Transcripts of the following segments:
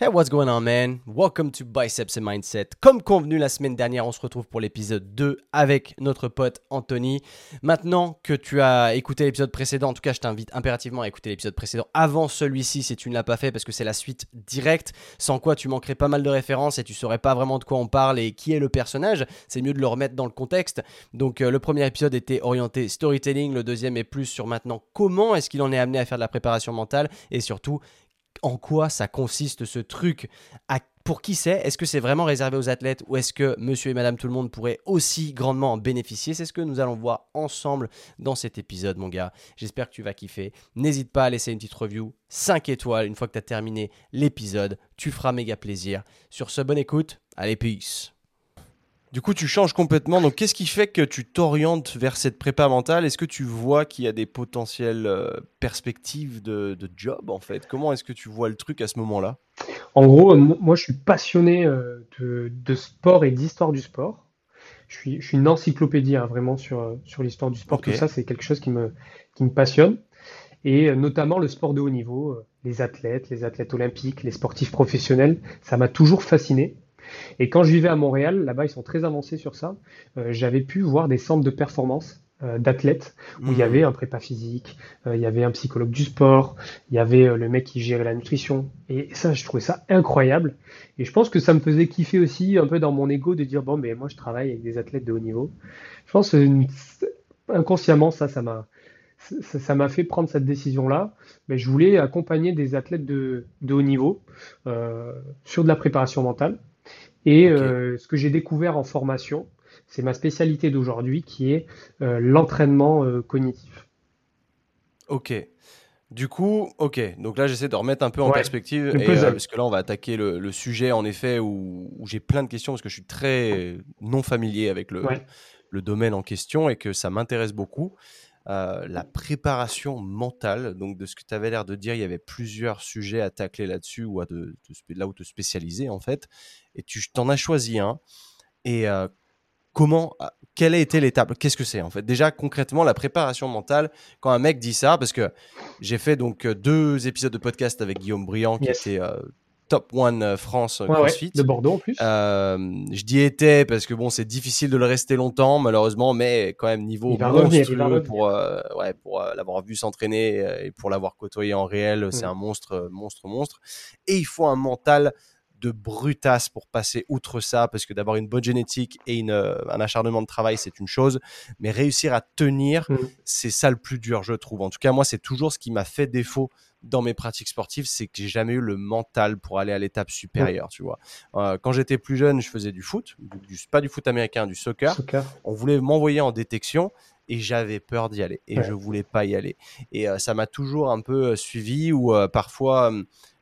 Hey, what's going on, man? Welcome to Biceps and Mindset. Comme convenu la semaine dernière, on se retrouve pour l'épisode 2 avec notre pote Anthony. Maintenant que tu as écouté l'épisode précédent, en tout cas, je t'invite impérativement à écouter l'épisode précédent avant celui-ci si tu ne l'as pas fait parce que c'est la suite directe, sans quoi tu manquerais pas mal de références et tu saurais pas vraiment de quoi on parle et qui est le personnage. C'est mieux de le remettre dans le contexte. Donc, euh, le premier épisode était orienté storytelling, le deuxième est plus sur maintenant comment est-ce qu'il en est amené à faire de la préparation mentale et surtout en quoi ça consiste ce truc pour qui c'est? Est-ce que c'est vraiment réservé aux athlètes ou est-ce que monsieur et madame tout le monde pourraient aussi grandement en bénéficier? C'est ce que nous allons voir ensemble dans cet épisode, mon gars. J'espère que tu vas kiffer. N'hésite pas à laisser une petite review, 5 étoiles, une fois que tu as terminé l'épisode. Tu feras méga plaisir. Sur ce, bonne écoute. Allez, peace du coup, tu changes complètement. Donc, qu'est-ce qui fait que tu t'orientes vers cette prépa mentale? Est-ce que tu vois qu'il y a des potentielles euh, perspectives de, job, en fait? Comment est-ce que tu vois le truc à ce moment-là? En gros, moi, je suis passionné euh, de, sport et d'histoire du sport. Je suis, une encyclopédie, hein, vraiment, sur, euh, sur l'histoire du sport. Tout ça, c'est quelque chose qui me, qui me passionne. Et notamment le sport de haut niveau, les athlètes, les athlètes olympiques, les sportifs professionnels, ça m'a toujours fasciné. Et quand je vivais à Montréal, là-bas, ils sont très avancés sur ça. Euh, j'avais pu voir des centres de performance euh, d'athlètes où il y mmh. avait un prépa physique, euh, il y avait un psychologue du sport, il y avait le mec qui gérait la nutrition. Et ça, je trouvais ça incroyable. Et je pense que ça me faisait kiffer aussi un peu dans mon ego de dire bon, mais moi, je travaille avec des athlètes de haut niveau. Je pense inconsciemment, ça, ça m'a ça m'a fait prendre cette décision-là. Mais je voulais accompagner des athlètes de, de haut niveau sur de la préparation mentale. Et euh, ce que j'ai découvert en formation, c'est ma spécialité d'aujourd'hui qui est euh, l'entraînement euh, cognitif. Ok. Du coup, ok. Donc là, j'essaie de remettre un peu en perspective, parce que là, on va attaquer le, sujet, en effet, où, j'ai plein de questions, parce que je suis très non familier avec le, le domaine en question et que ça m'intéresse beaucoup. Euh, la préparation mentale. Donc, de ce que tu avais l'air de dire, il y avait plusieurs sujets à tacler là-dessus ou à de, là où te spécialiser en fait. Et tu t'en as choisi un. Et euh, comment, ah, quelle a été l'étape? Qu'est-ce que c'est en fait? Déjà concrètement, la préparation mentale. Quand un mec dit ça, parce que j'ai fait donc deux épisodes de podcast avec Guillaume Briand qui était euh, top one euh, France euh, CrossFit. de Bordeaux en plus. Euh, je dis était parce que bon, c'est difficile de le rester longtemps malheureusement, mais quand même niveau monstrueux pour ouais pour l'avoir vu s'entraîner et pour l'avoir côtoyé en réel, c'est mm. un monstre, monstre, monstre. Et il faut un mental de brutasse pour passer outre ça, parce que d'avoir une bonne génétique et une, un acharnement de travail, c'est une chose, mais réussir à tenir, mm. c'est ça le plus dur, je trouve. En tout cas, moi, c'est toujours ce qui m'a fait défaut dans mes pratiques sportives, c'est que j'ai jamais eu le mental pour aller à l'étape supérieure, tu vois. Euh, quand j'étais plus jeune, je faisais du foot, du, pas du foot américain, du soccer. On voulait m'envoyer en détection et j'avais peur d'y aller et je voulais pas y aller. Et euh, ça m'a toujours un peu suivi ou parfois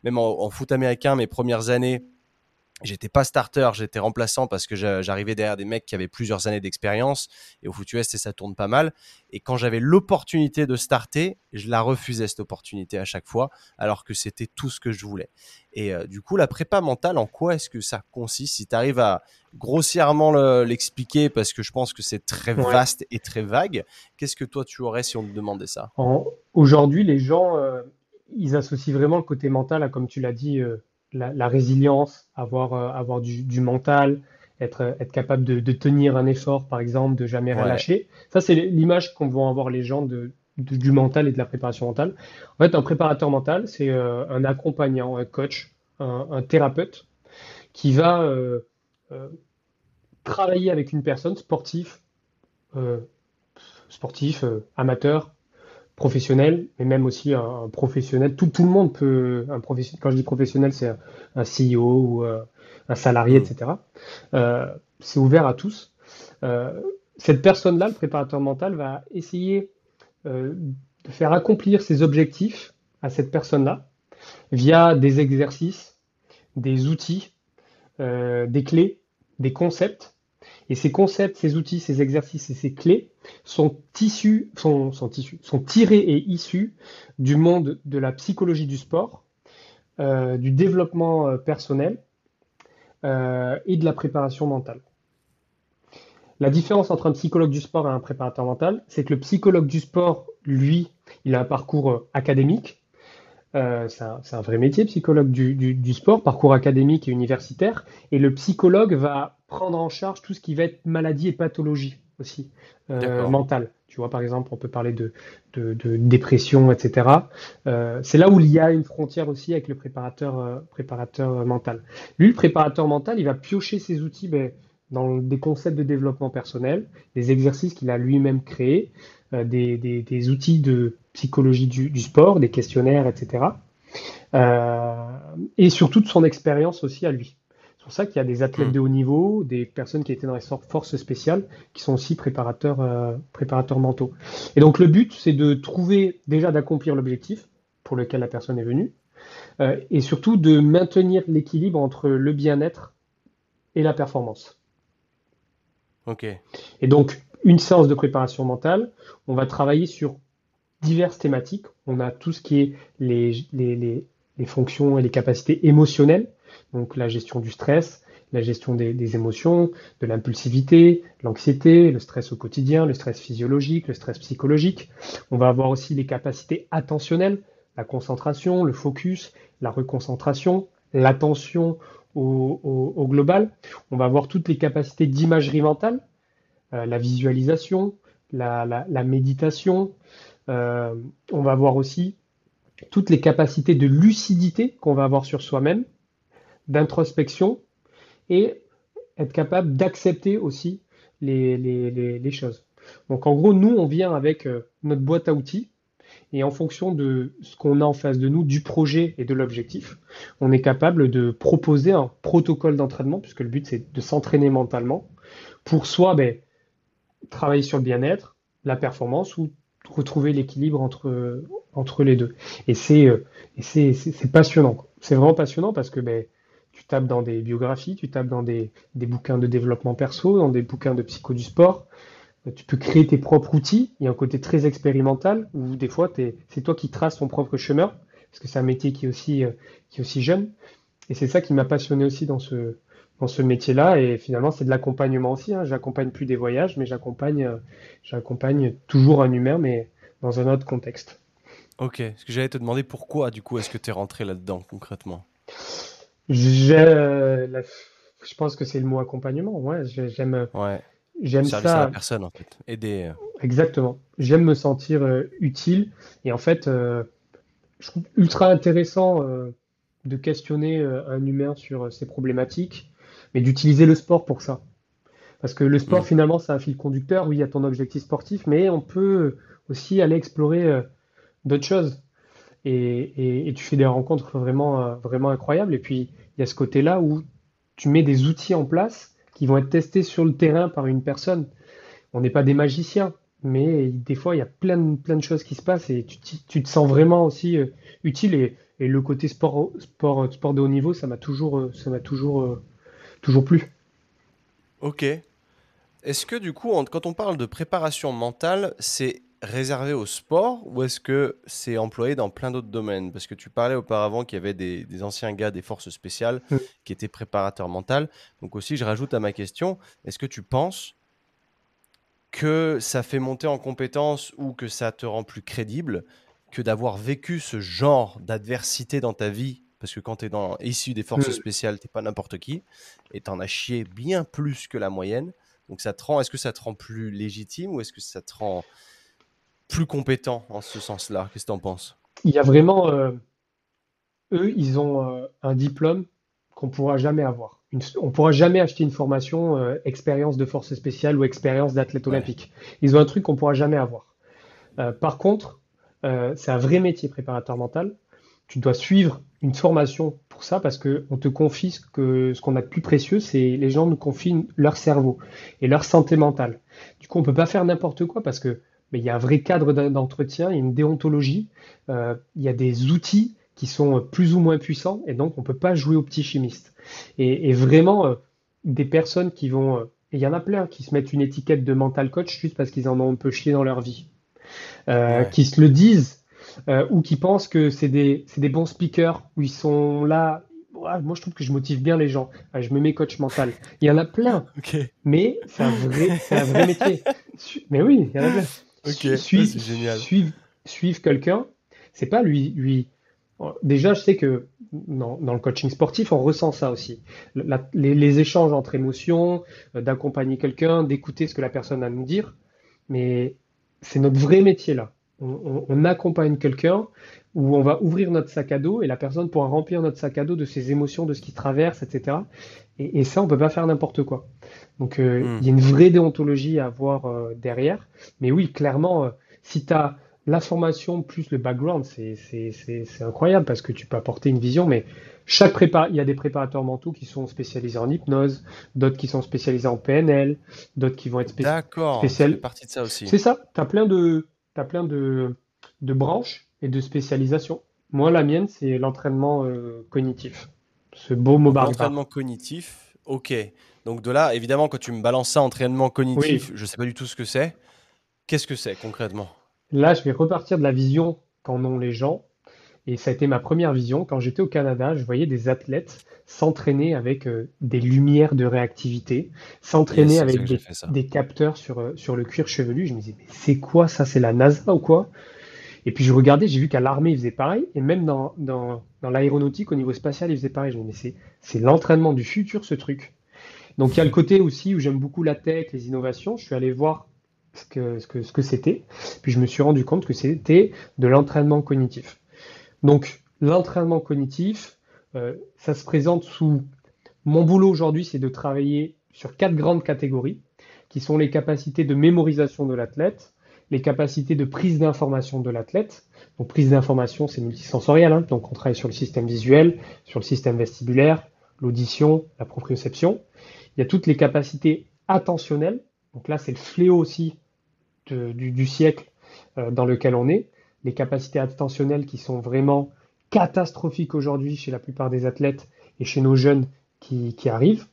même en, foot américain, mes premières années, j'étais pas starter, j'étais remplaçant parce que j'arrivais derrière des mecs qui avaient plusieurs années d'expérience. Et au foot US ça tourne pas mal. Et quand j'avais l'opportunité de starter, je la refusais cette opportunité à chaque fois alors que c'était tout ce que je voulais. Et euh, du coup la prépa mentale en quoi est-ce que ça consiste? Si tu arrives à grossièrement l'expliquer parce que je pense que c'est très vaste et très vague, qu'est-ce que toi tu aurais si on te demandait ça? Aujourd'hui les gens euh, ils associent vraiment le côté mental à, comme tu l'as dit, euh, la, résilience, avoir, euh, avoir du, mental, être, être capable de, tenir un effort, par exemple, de jamais relâcher. Ça, c'est l'image qu'on vont avoir les gens de, du mental et de la préparation mentale. En fait, un préparateur mental, c'est euh, un accompagnant, un coach, un, thérapeute qui va travailler avec une personne sportif, sportif, amateur, professionnel, mais même aussi un, professionnel. Tout, tout, le monde peut, un professionnel, quand je dis professionnel, c'est un, CEO ou euh, un salarié, etc. Mm. Euh, c'est ouvert à tous. Euh, cette personne-là, le préparateur mental, va essayer de faire accomplir ses objectifs à cette personne-là via des exercices, des outils, des clés, des concepts et ces concepts, ces outils, ces exercices et ces clés sont tirés et issus du monde de la psychologie du sport, euh, du développement euh, personnel euh, et de la préparation mentale. La différence entre un psychologue du sport et un préparateur mental, c'est que le psychologue du sport, lui, il a un parcours académique, c'est un, vrai métier, psychologue du, sport, parcours académique et universitaire. Et le psychologue va prendre en charge tout ce qui va être maladie et pathologie aussi, euh, mentale. Tu vois, par exemple, on peut parler de, dépression, etc. Euh, c'est là où il y a une frontière aussi avec le préparateur, préparateur mental. Lui, le préparateur mental, il va piocher ses outils ben, dans des concepts de développement personnel, des exercices qu'il a lui-même créés, des, outils de psychologie du, sport, des questionnaires, etc. Euh, et surtout de son expérience aussi à lui. C'est pour ça qu'il y a des athlètes hmm. de haut niveau, des personnes qui étaient dans les forces spéciales, qui sont aussi préparateurs, euh, préparateurs mentaux. Et donc le but, c'est de trouver déjà d'accomplir l'objectif pour lequel la personne est venue, euh, et surtout de maintenir l'équilibre entre le bien-être et la performance. Ok. Et donc, une séance de préparation mentale, on va travailler sur diverses thématiques. On a tout ce qui est les, les, fonctions et les capacités émotionnelles, donc la gestion du stress, la gestion des, émotions, de l'impulsivité, l'anxiété, le stress au quotidien, le stress physiologique, le stress psychologique. On va avoir aussi les capacités attentionnelles, la concentration, le focus, la reconcentration, l'attention au, global. On va avoir toutes les capacités d'imagerie mentale, euh, la visualisation, la méditation, euh, on va voir aussi toutes les capacités de lucidité qu'on va avoir sur soi-même, d'introspection et être capable d'accepter aussi les, choses. Donc en gros, nous, on vient avec euh, notre boîte à outils et en fonction de ce qu'on a en face de nous, du projet et de l'objectif, on est capable de proposer un protocole d'entraînement, puisque le but c'est de s'entraîner mentalement, pour soit ben, travailler sur le bien-être, la performance ou retrouver l'équilibre entre, entre les deux. Et c'est euh, passionnant. C'est vraiment passionnant parce que ben, tu tapes dans des biographies, tu tapes dans des, des, bouquins de développement perso, dans des bouquins de psycho du sport. Tu peux créer tes propres outils. Il y a un côté très expérimental où des fois, c'est toi qui traces ton propre chemin parce que c'est un métier qui est aussi, euh, qui aussi jeune. Et c'est ça qui m'a passionné aussi dans ce, dans ce métier-là. Et finalement, c'est de l'accompagnement aussi. Hein. J'accompagne plus des voyages, mais j'accompagne, euh, toujours un humain, mais dans un autre contexte. Ok. Ce que j'allais te demander, pourquoi du coup est-ce que tu es rentré là-dedans concrètement? Je pense que c'est le mot accompagnement. Ouais, j'aime. Ouais. J'aime ça. à la personne en fait. Aider. Euh. Exactement. J'aime me sentir euh, utile et en fait, je trouve ultra intéressant de questionner un humain sur ses problématiques mais d'utiliser le sport pour ça. Parce que le sport, finalement, c'est un fil conducteur. Oui, il y a ton objectif sportif, mais on peut aussi aller explorer euh, d'autres choses. Et, tu fais des rencontres vraiment, euh, vraiment incroyables. Et puis, il y a ce côté-là où tu mets des outils en place qui vont être testés sur le terrain par une personne. On n'est pas des magiciens, mais des fois, il y a plein de, plein de choses qui se passent et tu, te sens vraiment aussi euh, utile. Et, le côté sport, sport, sport de haut niveau, ça m'a toujours, m'a toujours toujours plus. Ok. Est-ce que du coup, quand on parle de préparation mentale, c'est réservé au sport ou est-ce que c'est employé dans plein d'autres domaines? Parce que tu parlais auparavant qu'il y avait des, anciens gars des forces spéciales mm. qui étaient préparateurs mentaux. Donc aussi, je rajoute à ma question, est-ce que tu penses que ça fait monter en compétence ou que ça te rend plus crédible que d'avoir vécu ce genre d'adversité dans ta vie? Parce que quand tu es dans, issu des forces spéciales, spéciales, t'es pas n'importe qui, et tu en as chié bien plus que la moyenne. Donc ça te rend, est-ce que ça te rend plus légitime ou est-ce que ça te rend plus compétent en ce sens-là Qu'est-ce que tu en penses? Il y a vraiment, euh, eux, ils ont euh, un diplôme qu'on pourra jamais avoir. Une, on pourra jamais acheter une formation euh, expérience de force spéciale ou expérience d'athlète olympique. Ils ont un truc qu'on pourra jamais avoir. par contre, c'est un vrai métier préparateur mental tu dois suivre une formation pour ça parce qu'on te confie ce qu'on ce qu'on a de plus précieux, c'est les gens nous confient leur cerveau et leur santé mentale. Du coup, on peut pas faire n'importe quoi parce que mais il y a un vrai cadre d'entretien, il y a une déontologie, euh, il y a des outils qui sont plus ou moins puissants et donc on peut pas jouer aux petits chimistes. Et, vraiment, euh, des personnes qui vont, euh, et il y en a plein qui se mettent une étiquette de mental coach juste parce qu'ils en ont un peu chié dans leur vie, qui se le disent euh, ou qui pensent que c'est des, des, bons speakers, où ils sont là. moi, je trouve que je motive bien les gens. je me mets coach mental. Il y en a plein. Mais c'est un, vrai, un vrai métier. Mais oui, il y en a plein. Okay. Suivre, génial. suivre, suivre quelqu'un, c'est pas lui, lui, Déjà, je sais que dans, le coaching sportif, on ressent ça aussi. les, échanges entre émotions, euh, d'accompagner quelqu'un, d'écouter ce que la personne a à nous dire. Mais c'est notre vrai métier là. On, accompagne quelqu'un où on va ouvrir notre sac à dos et la personne pourra remplir notre sac à dos de ses émotions, de ce qui traverse, etc. Et, ça, on peut pas faire n'importe quoi. Donc, euh, hmm. il y a une vraie déontologie à avoir euh, derrière. Mais oui, clairement, si tu as la formation plus le background, c'est incroyable parce que tu peux apporter une vision, mais chaque prépa, il y a des préparateurs mentaux qui sont spécialisés en hypnose, d'autres qui sont spécialisés en PNL, d'autres qui vont être spécialisés. D'accord, c'est partie de ça aussi. C'est ça, tu as plein, de, as plein de, de, branches et de spécialisations. Moi, la mienne, c'est l'entraînement euh, cognitif. Ce beau mot barbare. L'entraînement cognitif, ok. Donc de là, évidemment, quand tu me balances ça, entraînement cognitif, je ne sais pas du tout ce que c'est. Qu'est-ce que c'est concrètement? Là, je vais repartir de la vision qu'en ont les gens. Et ça a été ma première vision. Quand j'étais au Canada, je voyais des athlètes s'entraîner avec euh, des lumières de réactivité, s'entraîner avec des, capteurs sur, euh, sur le cuir chevelu. Je me disais, mais c'est quoi ça? C'est la NASA ou quoi? Et puis je regardais, j'ai vu qu'à l'armée, ils faisaient pareil. Et même dans, dans, l'aéronautique, au niveau spatial, ils faisaient pareil. Je me disais, mais c'est l'entraînement du futur, ce truc. Donc il y a le côté aussi où j'aime beaucoup la tech, les innovations. Je suis allé voir ce que ce que, ce que c'était. Puis je me suis rendu compte que c'était de l'entraînement cognitif. Donc l'entraînement cognitif, euh, ça se présente sous mon boulot aujourd'hui, c'est de travailler sur quatre grandes catégories, qui sont les capacités de mémorisation de l'athlète, les capacités de prise d'information de l'athlète. Donc prise d'information, c'est multisensoriel, hein. donc on travaille sur le système visuel, sur le système vestibulaire, l'audition, la proprioception. Il y a toutes les capacités attentionnelles, donc là c'est le fléau aussi du, siècle euh, dans lequel on est, les capacités attentionnelles qui sont vraiment catastrophiques aujourd'hui chez la plupart des athlètes et chez nos jeunes qui, arrivent.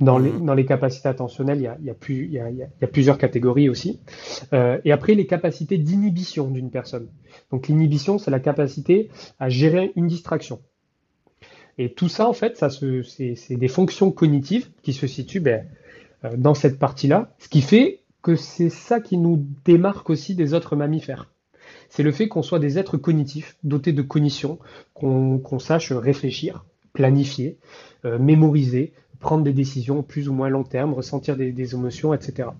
Dans les, dans les, capacités attentionnelles, il y a, il y a, plusieurs catégories aussi. Euh, et après, les capacités d'inhibition d'une personne. Donc l'inhibition, c'est la capacité à gérer une distraction. Et tout ça, en fait, ça c'est des fonctions cognitives qui se situent ben, euh, dans cette partie-là, ce qui fait que c'est ça qui nous démarque aussi des autres mammifères. C'est le fait qu'on soit des êtres cognitifs, dotés de cognition, qu'on sache réfléchir, planifier, euh, mémoriser, prendre des décisions plus ou moins long terme, ressentir des, émotions, etc.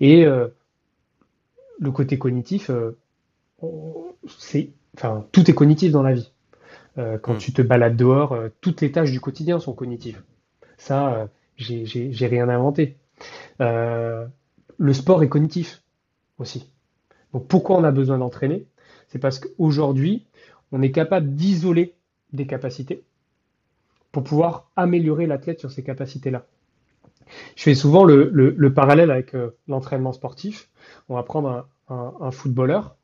Et euh, le côté cognitif, euh, c'est, enfin, tout est cognitif dans la vie. quand hmm. tu te balades dehors, toutes les tâches du quotidien sont cognitives. Ça, j'ai rien inventé le sport est cognitif aussi. Donc pourquoi on a besoin d'entraîner? C'est parce qu'aujourd'hui, on est capable d'isoler des capacités pour pouvoir améliorer l'athlète sur ces capacités-là. Je fais souvent le, parallèle avec euh, l'entraînement sportif. On va prendre un, footballeur.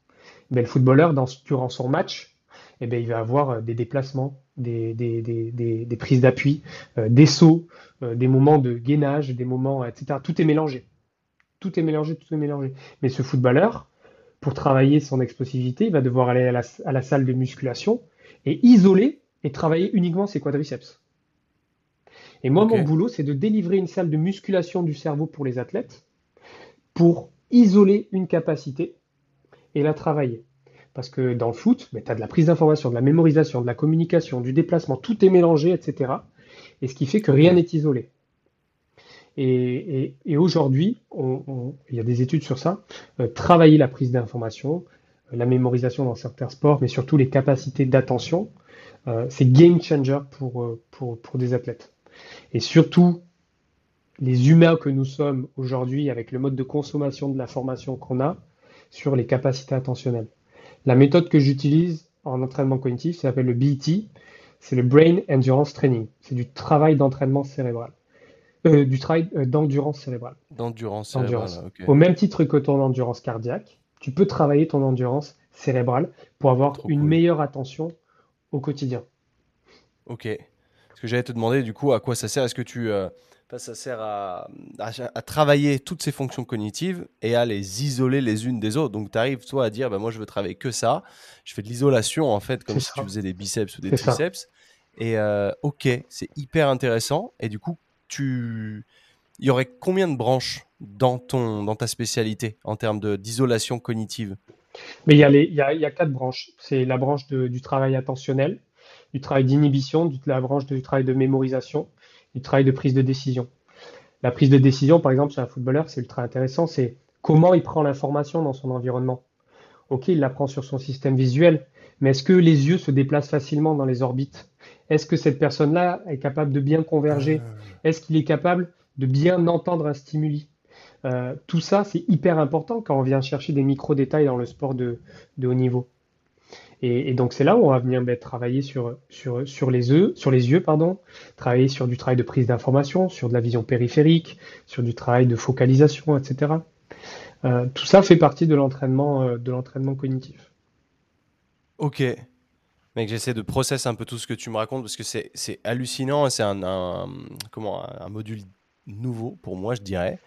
Ben, le footballeur, durant son match, eh ben, il va avoir euh, des déplacements, des, des prises d'appui, euh, des sauts, des moments de gainage, des moments, etc. Tout est mélangé tout est mélangé, tout est mélangé. Mais ce footballeur, pour travailler son explosivité, il va devoir aller à la, salle de musculation et isoler et travailler uniquement ses quadriceps. Et moi, mon boulot, c'est de délivrer une salle de musculation du cerveau pour les athlètes pour isoler une capacité et la travailler. Parce que dans le foot, ben, tu as de la prise d'information, de la mémorisation, de la communication, du déplacement, tout est mélangé, etc. Et ce qui fait que rien n'est isolé. Et, aujourd'hui, il y a des études sur ça, euh, travailler la prise d'information, euh, la mémorisation dans certains sports, mais surtout les capacités d'attention, c'est game changer pour, pour, pour des athlètes. Et surtout, les humains que nous sommes aujourd'hui, avec le mode de consommation de l'information qu'on a, sur les capacités attentionnelles. La méthode que j'utilise en entraînement cognitif, ça s'appelle le BET, c'est le Brain Endurance Training. C'est du travail d'entraînement cérébral. Euh, du travail euh, d'endurance cérébrale. D'endurance cérébrale. Au même titre que ton endurance cardiaque, tu peux travailler ton endurance cérébrale pour avoir une meilleure attention au quotidien. Ok. Ce que j'allais te demander, du coup, à quoi ça sert? Est-ce que tu. Euh, ça sert à, à, travailler toutes ces fonctions cognitives et à les isoler les unes des autres? Donc, tu arrives, toi, à dire bah, moi, je veux travailler que ça. Je fais de l'isolation, en fait, comme si tu faisais des biceps ou des triceps. Et ok, c'est hyper intéressant. Et du coup, tu il y aurait combien de branches dans ton dans ta spécialité en termes d'isolation cognitive? Mais il y, a il, y a, il y a quatre branches. C'est la branche du travail attentionnel, du travail d'inhibition, la branche du travail de mémorisation, du travail de prise de décision. La prise de décision, par exemple, chez un footballeur, c'est ultra intéressant, c'est comment il prend l'information dans son environnement. Ok, il la prend sur son système visuel, mais est-ce que les yeux se déplacent facilement dans les orbites? Est-ce que cette personne-là est capable de bien converger? Ah. Est-ce qu'il est capable de bien entendre un stimuli? Euh, Tout ça, c'est hyper important quand on vient chercher des micro-détails dans le sport de, haut niveau. Et, donc c'est là où on va venir ben, travailler sur, les yeux, sur les yeux, pardon, travailler sur du travail de prise d'information, sur de la vision périphérique, sur du travail de focalisation, etc. Euh, tout ça fait partie de l'entraînement euh, de l'entraînement cognitif. Ok. Mec, j'essaie de process un peu tout ce que tu me racontes parce que c'est hallucinant. C'est un module nouveau pour moi, je dirais.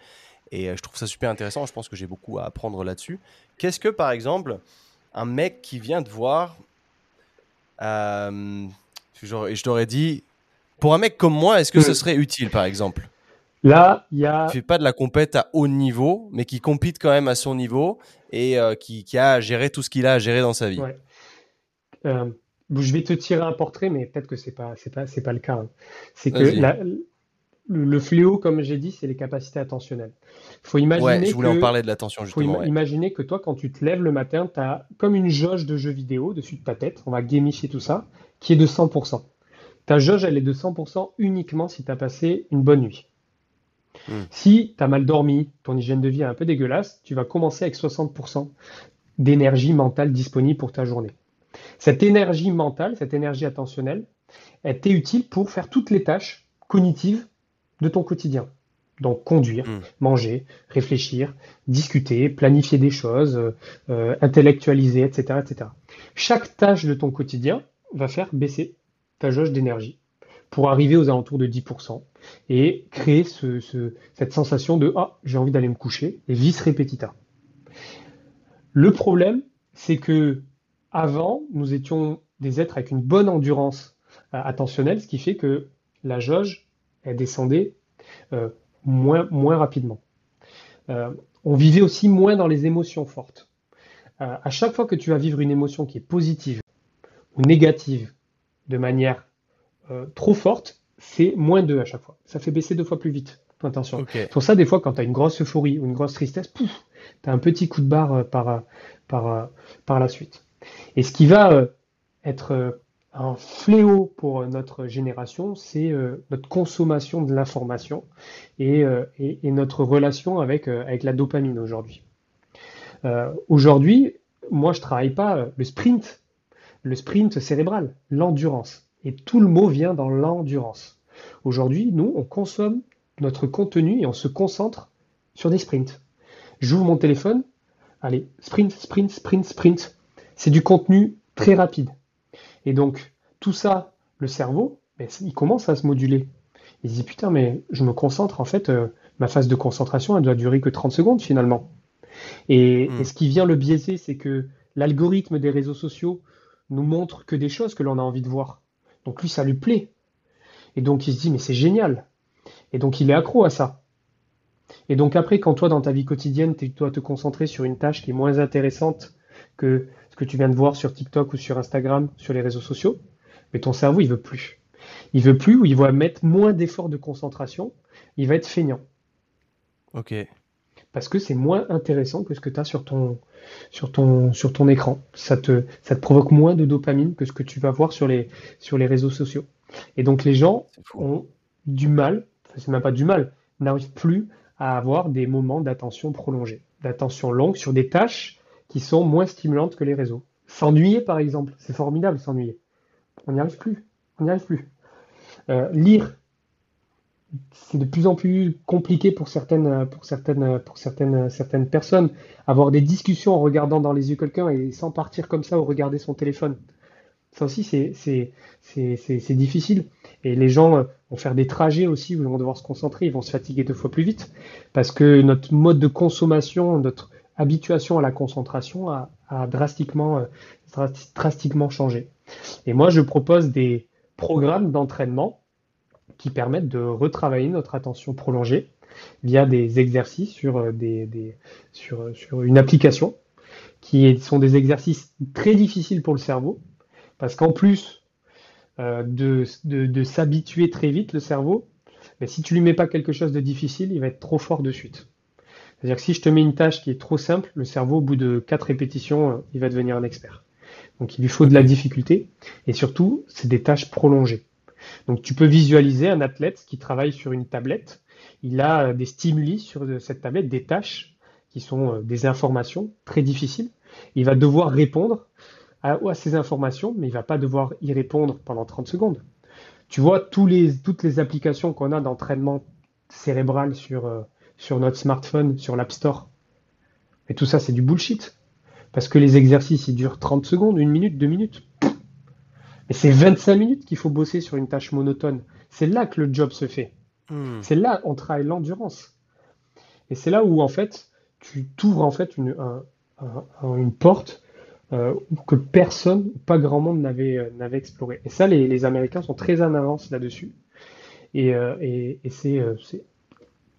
Et euh, je trouve ça super intéressant. Je pense que j'ai beaucoup à apprendre là-dessus. Qu'est-ce que, par exemple, un mec qui vient te voir, euh, je t'aurais dit, pour un mec comme moi, est-ce que ce hmm. serait utile, par exemple? Là, il y a. Qui fait pas de la compète à haut niveau, mais qui compite quand même à son niveau et euh, qui, qui, a géré tout ce qu'il a à gérer dans sa vie. Euh, je vais te tirer un portrait, mais peut-être que c'est pas c'est pas c'est pas le cas. Hein. C'est que le fléau, comme j'ai dit, c'est les capacités attentionnelles. Faut imaginer ouais, je voulais en parler de l'attention justement. Faut imaginer que toi, quand tu te lèves le matin, tu as comme une jauge de jeux vidéo dessus de ta tête. On va gamifier tout ça, qui est de 100%. Ta jauge, elle est de 100% uniquement si tu as passé une bonne nuit. Hmm. Si tu as mal dormi, ton hygiène de vie est un peu dégueulasse, tu vas commencer avec 60% d'énergie mentale disponible pour ta journée. Cette énergie mentale, cette énergie attentionnelle, elle t'est utile pour faire toutes les tâches cognitives de ton quotidien. Donc conduire, hmm. manger, réfléchir, discuter, planifier des choses, euh, euh, intellectualiser, etc., etc. Chaque tâche de ton quotidien va faire baisser ta jauge d'énergie pour arriver aux alentours de 10% et créer cette sensation de ah j'ai envie d'aller me coucher et vis repetita. Le problème, c'est que avant, nous étions des êtres avec une bonne endurance euh, attentionnelle, ce qui fait que la jauge, elle descendait euh, moins, moins rapidement. Euh, on vivait aussi moins dans les émotions fortes. à chaque fois que tu vas vivre une émotion qui est positive ou négative de manière trop forte, c'est moins 2 à chaque fois. Ça fait baisser deux fois plus vite attention. Pour ça, des fois, quand tu as une grosse euphorie ou une grosse tristesse, pouf, tu as un petit coup de barre par, par, par la suite. Et ce qui va euh, être euh, un fléau pour notre génération, c'est euh, notre consommation de l'information et, notre relation avec, avec la dopamine aujourd'hui. aujourd'hui, moi, je travaille pas le sprint, le sprint cérébral, l'endurance. Et tout le mot vient dans l'endurance. Aujourd'hui, nous, on consomme notre contenu et on se concentre sur des sprints. J'ouvre mon téléphone, allez, sprint, sprint, sprint, sprint c'est du contenu très rapide. Et donc, tout ça, le cerveau, ben, il commence à se moduler. Il se dit, putain, mais je me concentre, en fait, euh, ma phase de concentration, elle doit durer que 30 secondes finalement. Hmm. Et, ce qui vient le biaiser, c'est que l'algorithme des réseaux sociaux nous montre que des choses que l'on a envie de voir. Donc lui, ça lui plaît. Et donc il se dit, mais c'est génial. Et donc il est accro à ça. Et donc après, quand toi, dans ta vie quotidienne, tu dois te concentrer sur une tâche qui est moins intéressante que que tu viens de voir sur TikTok ou sur Instagram, sur les réseaux sociaux, mais ton cerveau, il veut plus. Il veut plus ou il va mettre moins d'efforts de concentration, il va être feignant. Ok. Parce que c'est moins intéressant que ce que tu as sur ton, sur, ton, sur ton écran. Ça te, ça te provoque moins de dopamine que ce que tu vas voir sur les, sur les réseaux sociaux. Et donc les gens ont du mal, c'est même pas du mal, n'arrivent plus à avoir des moments d'attention prolongée, d'attention longue sur des tâches qui sont moins stimulantes que les réseaux. S'ennuyer, par exemple, c'est formidable, s'ennuyer. On n'y arrive plus. On n'y arrive plus. Euh, lire, c'est de plus en plus compliqué pour certaines, pour certaines, pour certaines, certaines personnes. Avoir des discussions en regardant dans les yeux quelqu'un et sans partir comme ça ou regarder son téléphone. Ça aussi, c'est difficile. Et les gens vont faire des trajets aussi où ils vont devoir se concentrer, ils vont se fatiguer deux fois plus vite. Parce que notre mode de consommation, notre, habituation à la concentration a, drastiquement, euh, drastiquement changé. Et moi, je propose des programmes d'entraînement qui permettent de retravailler notre attention prolongée via des exercices sur, euh, sur une application qui sont des exercices très difficiles pour le cerveau, parce qu'en plus euh, de, de, s'habituer très vite, le cerveau, mais si tu lui mets pas quelque chose de difficile, il va être trop fort de suite. C'est-à-dire que si je te mets une tâche qui est trop simple, le cerveau, au bout de quatre répétitions, euh, il va devenir un expert. Donc il lui faut de la difficulté, et surtout, c'est des tâches prolongées. Donc tu peux visualiser un athlète qui travaille sur une tablette, il a euh, des stimuli sur cette tablette, des tâches qui sont des informations très difficiles. Il va devoir répondre à, ces informations, mais il va pas devoir y répondre pendant 30 secondes. Tu vois, tous les, toutes les applications qu'on a d'entraînement cérébral sur, euh, sur notre smartphone, sur l'App Store, et tout ça, c'est du bullshit. Parce que les exercices, ils durent 30 secondes, une minute, deux minutes. Et c'est 25 minutes qu'il faut bosser sur une tâche monotone. C'est là que le job se fait. Hmm. C'est là on travaille l'endurance. Et c'est là où, en fait, tu t'ouvres en fait une, une porte euh, que personne, pas grand monde n'avait euh, n'avait exploré. Et ça, les, les, Américains sont très en avance là-dessus. Et, euh, et, et c'est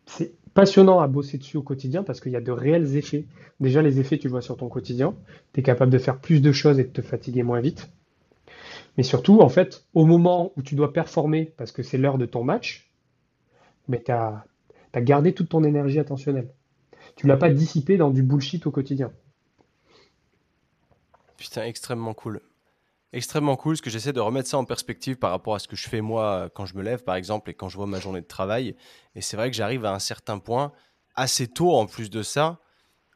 c'est passionnant à bosser dessus au quotidien parce qu'il y a de réels effets. Déjà, les effets, tu vois sur ton quotidien. Tu es capable de faire plus de choses et de te fatiguer moins vite. Mais surtout, en fait, au moment où tu dois performer parce que c'est l'heure de ton match, mais tu as, gardé toute ton énergie attentionnelle. Tu l'as pas dissipé dans du bullshit au quotidien. Putain, extrêmement cool. Extrêmement cool, parce que j'essaie de remettre ça en perspective par rapport à ce que je fais moi quand je me lève, par exemple, et quand je vois ma journée de travail. Et c'est vrai que j'arrive à un certain point, assez tôt en plus de ça,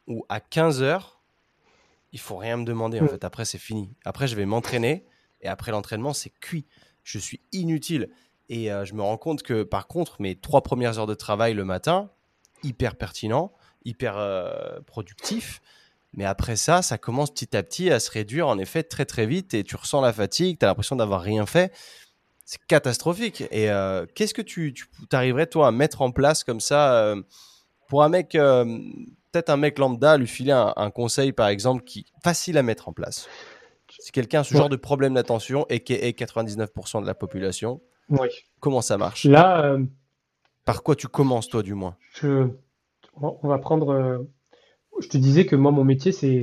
où à 15 heures, il faut rien me demander. En mm. fait, après, c'est fini. Après, je vais m'entraîner, et après l'entraînement, c'est cuit. Je suis inutile. Et euh, je me rends compte que, par contre, mes trois premières heures de travail le matin, hyper pertinent, hyper euh, productif. Mais après ça, ça commence petit à petit à se réduire en effet très très vite et tu ressens la fatigue, tu as l'impression d'avoir rien fait. C'est catastrophique. Et euh, qu'est-ce que tu, tu arriverais toi à mettre en place comme ça euh, pour un mec, euh, peut-être un mec lambda, lui filer un, conseil par exemple qui facile à mettre en place? Si quelqu'un a ce genre de problème d'attention et qui est 99% de la population, oui. comment ça marche? Là, par quoi tu commences toi du moins? je... On va prendre je te disais que moi, mon métier, c'est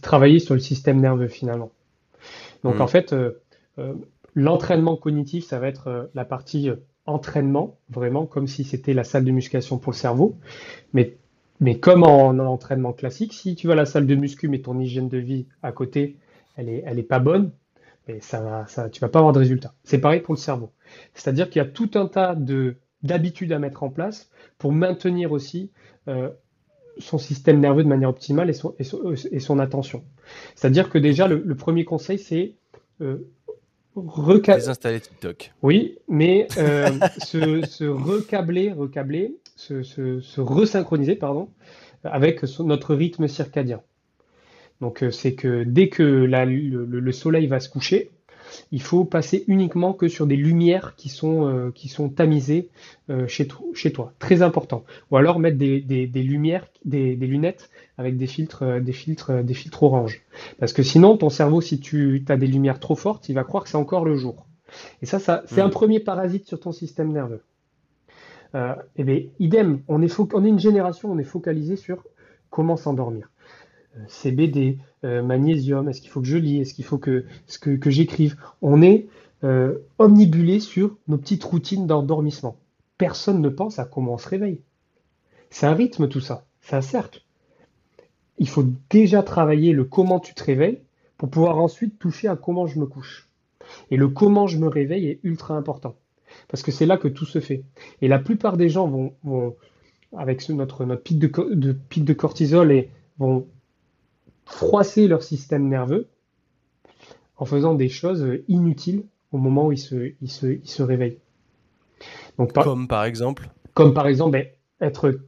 travailler sur le système nerveux finalement. Donc en mm. fait, euh, euh, l'entraînement cognitif, ça va être euh, la partie entraînement, vraiment comme si c'était la salle de musculation pour le cerveau. Mais, mais comme en, entraînement classique, si tu vas à la salle de muscu, mais ton hygiène de vie à côté, elle est, elle est pas bonne, mais ça va, ça, tu vas pas avoir de résultat. C'est pareil pour le cerveau. C'est-à-dire qu'il y a tout un tas de d'habitudes à mettre en place pour maintenir aussi son système nerveux de manière optimale et son, et son, attention. C'est-à-dire que déjà, le, premier conseil, c'est euh, Désinstaller TikTok. Oui, mais euh, se, recabler, recabler, se, se, resynchroniser, pardon, avec notre rythme circadien. Donc, euh, c'est que dès que le, soleil va se coucher, il faut passer uniquement que sur des lumières qui sont, euh, qui sont tamisées euh, chez, chez, toi. Très important. Ou alors mettre des, des, des lumières, des, des, lunettes avec des filtres, euh, des filtres, des filtres orange. Parce que sinon, ton cerveau, si tu as des lumières trop fortes, il va croire que c'est encore le jour. Et ça, ça c'est un hmm. premier parasite sur ton système nerveux. et eh bien, idem, on est, on est une génération, on est focalisé sur comment s'endormir. CBD, euh, magnésium, est-ce qu'il faut que je lis, est-ce qu'il faut que, j'écrive. On est euh, omnibulé sur nos petites routines d'endormissement. Personne ne pense à comment on se réveille. C'est un rythme tout ça, c'est un cercle. Il faut déjà travailler le comment tu te réveilles pour pouvoir ensuite toucher à comment je me couche. Et le comment je me réveille est ultra important. Parce que c'est là que tout se fait. Et la plupart des gens vont, avec notre, pic de, de, de cortisol, et vont froisser leur système nerveux en faisant des choses inutiles au moment où ils se, ils se, ils se réveillent. Donc, comme par exemple Comme par exemple ben, être,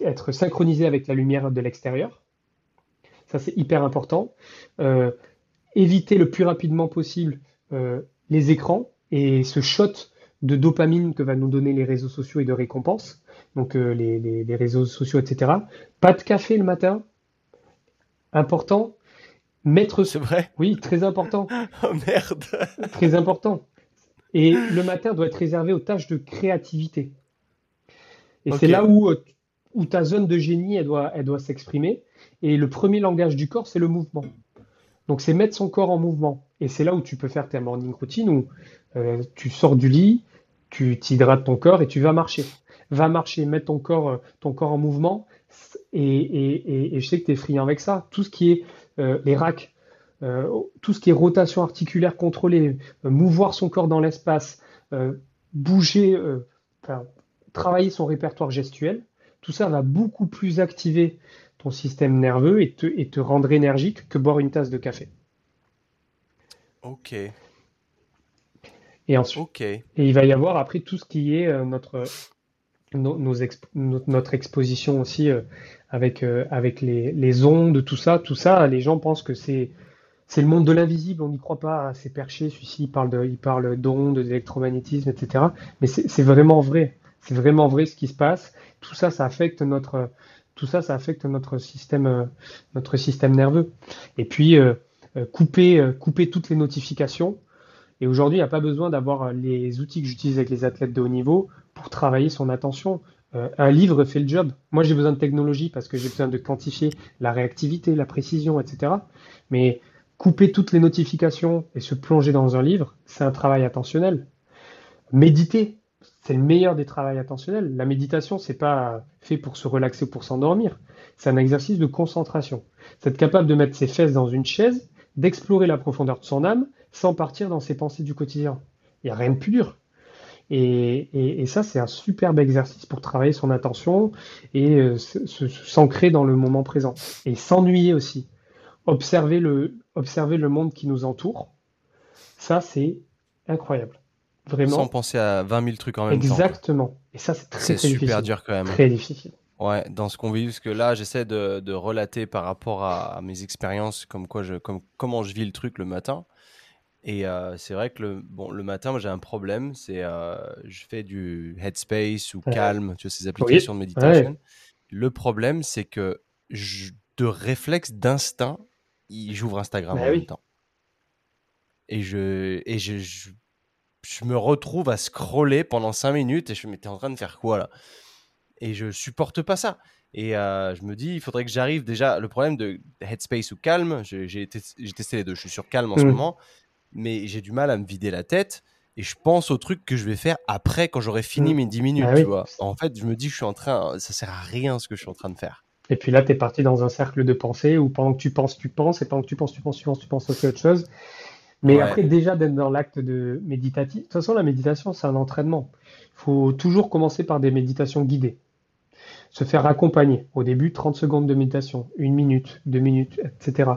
être synchronisé avec la lumière de l'extérieur. Ça, c'est hyper important. Euh, éviter le plus rapidement possible euh, les écrans et ce shot de dopamine que va nous donner les réseaux sociaux et de récompense, donc euh, les, les, les, réseaux sociaux, etc. Pas de café le matin, important. Mettre. C'est vrai. Oui, très important. oh merde. très important. Et le matin doit être réservé aux tâches de créativité. Et c'est là où, où ta zone de génie, elle doit, elle doit s'exprimer. Et le premier langage du corps, c'est le mouvement. Donc c'est mettre son corps en mouvement. Et c'est là où tu peux faire ta morning routine où euh, tu sors du lit, tu t'hydrates ton corps et tu vas marcher. Va marcher, mettre ton corps, euh, ton corps en mouvement. Et, je sais que tu es friand avec ça. Tout ce qui est euh, les racks, tout ce qui est rotation articulaire contrôlée, mouvoir son corps dans l'espace, bouger, travailler son répertoire gestuel, tout ça va beaucoup plus activer ton système nerveux et te, et te rendre énergique que boire une tasse de café. Ok. Et ensuite, et il va y avoir après tout ce qui est euh, notre, nos, notre exposition aussi euh, avec, euh, avec les, les, ondes, tout ça. Tout ça, les gens pensent que c'est c'est le monde de l'invisible, on n'y croit pas, c'est perché, celui-ci parle d'ondes, d'électromagnétisme, etc. Mais c'est vraiment vrai, c'est vraiment vrai ce qui se passe. Tout ça, ça affecte notre, tout ça, ça affecte notre système, notre système nerveux. Et puis couper, couper toutes les notifications, et aujourd'hui, il n'y a pas besoin d'avoir euh, les outils que j'utilise avec les athlètes de haut niveau pour travailler son attention. Euh, un livre fait le job. Moi, j'ai besoin de technologie parce que j'ai besoin de quantifier la réactivité, la précision, etc. Mais couper toutes les notifications et se plonger dans un livre, c'est un travail attentionnel. Méditer, c'est le meilleur des travails attentionnels. La méditation, c'est pas fait pour se relaxer ou pour s'endormir. C'est un exercice de concentration. C'est être capable de mettre ses fesses dans une chaise, d'explorer la profondeur de son âme sans partir dans ses pensées du quotidien. Il n'y a rien de plus dur. Et, ça, c'est un superbe exercice pour travailler son attention et euh, s'ancrer dans le moment présent. Et s'ennuyer aussi. Observer le, observer le monde qui nous entoure. Ça, c'est incroyable. Vraiment. Sans penser à 20 000 trucs en même temps. Exactement. Et ça, c'est très, C'est super dur quand même. Très difficile. Ouais, dans ce qu'on vit, parce que là, j'essaie de, relater par rapport à, mes expériences, comme quoi je, comme, comment je vis le truc le matin. Et euh, c'est vrai que le, bon, le matin, j'ai un problème. C'est euh, je fais du Headspace ou Calm, tu vois, ces applications de méditation. Le problème, c'est que je, de réflexe, d'instinct, j'ouvre Instagram bah en même temps. Et je, et je, je, me retrouve à scroller pendant 5 minutes et je me dis, en train de faire quoi là? Et je supporte pas ça. Et euh, je me dis, il faudrait que j'arrive déjà. Le problème de Headspace ou Calm, j'ai testé les deux. Je suis sur Calm en ce mmh. moment mais j'ai du mal à me vider la tête et je pense au truc que je vais faire après quand j'aurai fini mm. mes 10 minutes, ah tu vois. En fait, je me dis que je suis en train, ça sert à rien ce que je suis en train de faire. Et puis là, tu es parti dans un cercle de pensée où pendant que tu penses, tu penses, et pendant que tu penses, tu penses, tu penses, tu penses aussi autre chose. Mais après, déjà d'être dans l'acte de méditatif, de toute façon, la méditation, c'est un entraînement. Il faut toujours commencer par des méditations guidées se faire accompagner. Au début, 30 secondes de méditation, une minute, deux minutes, etc.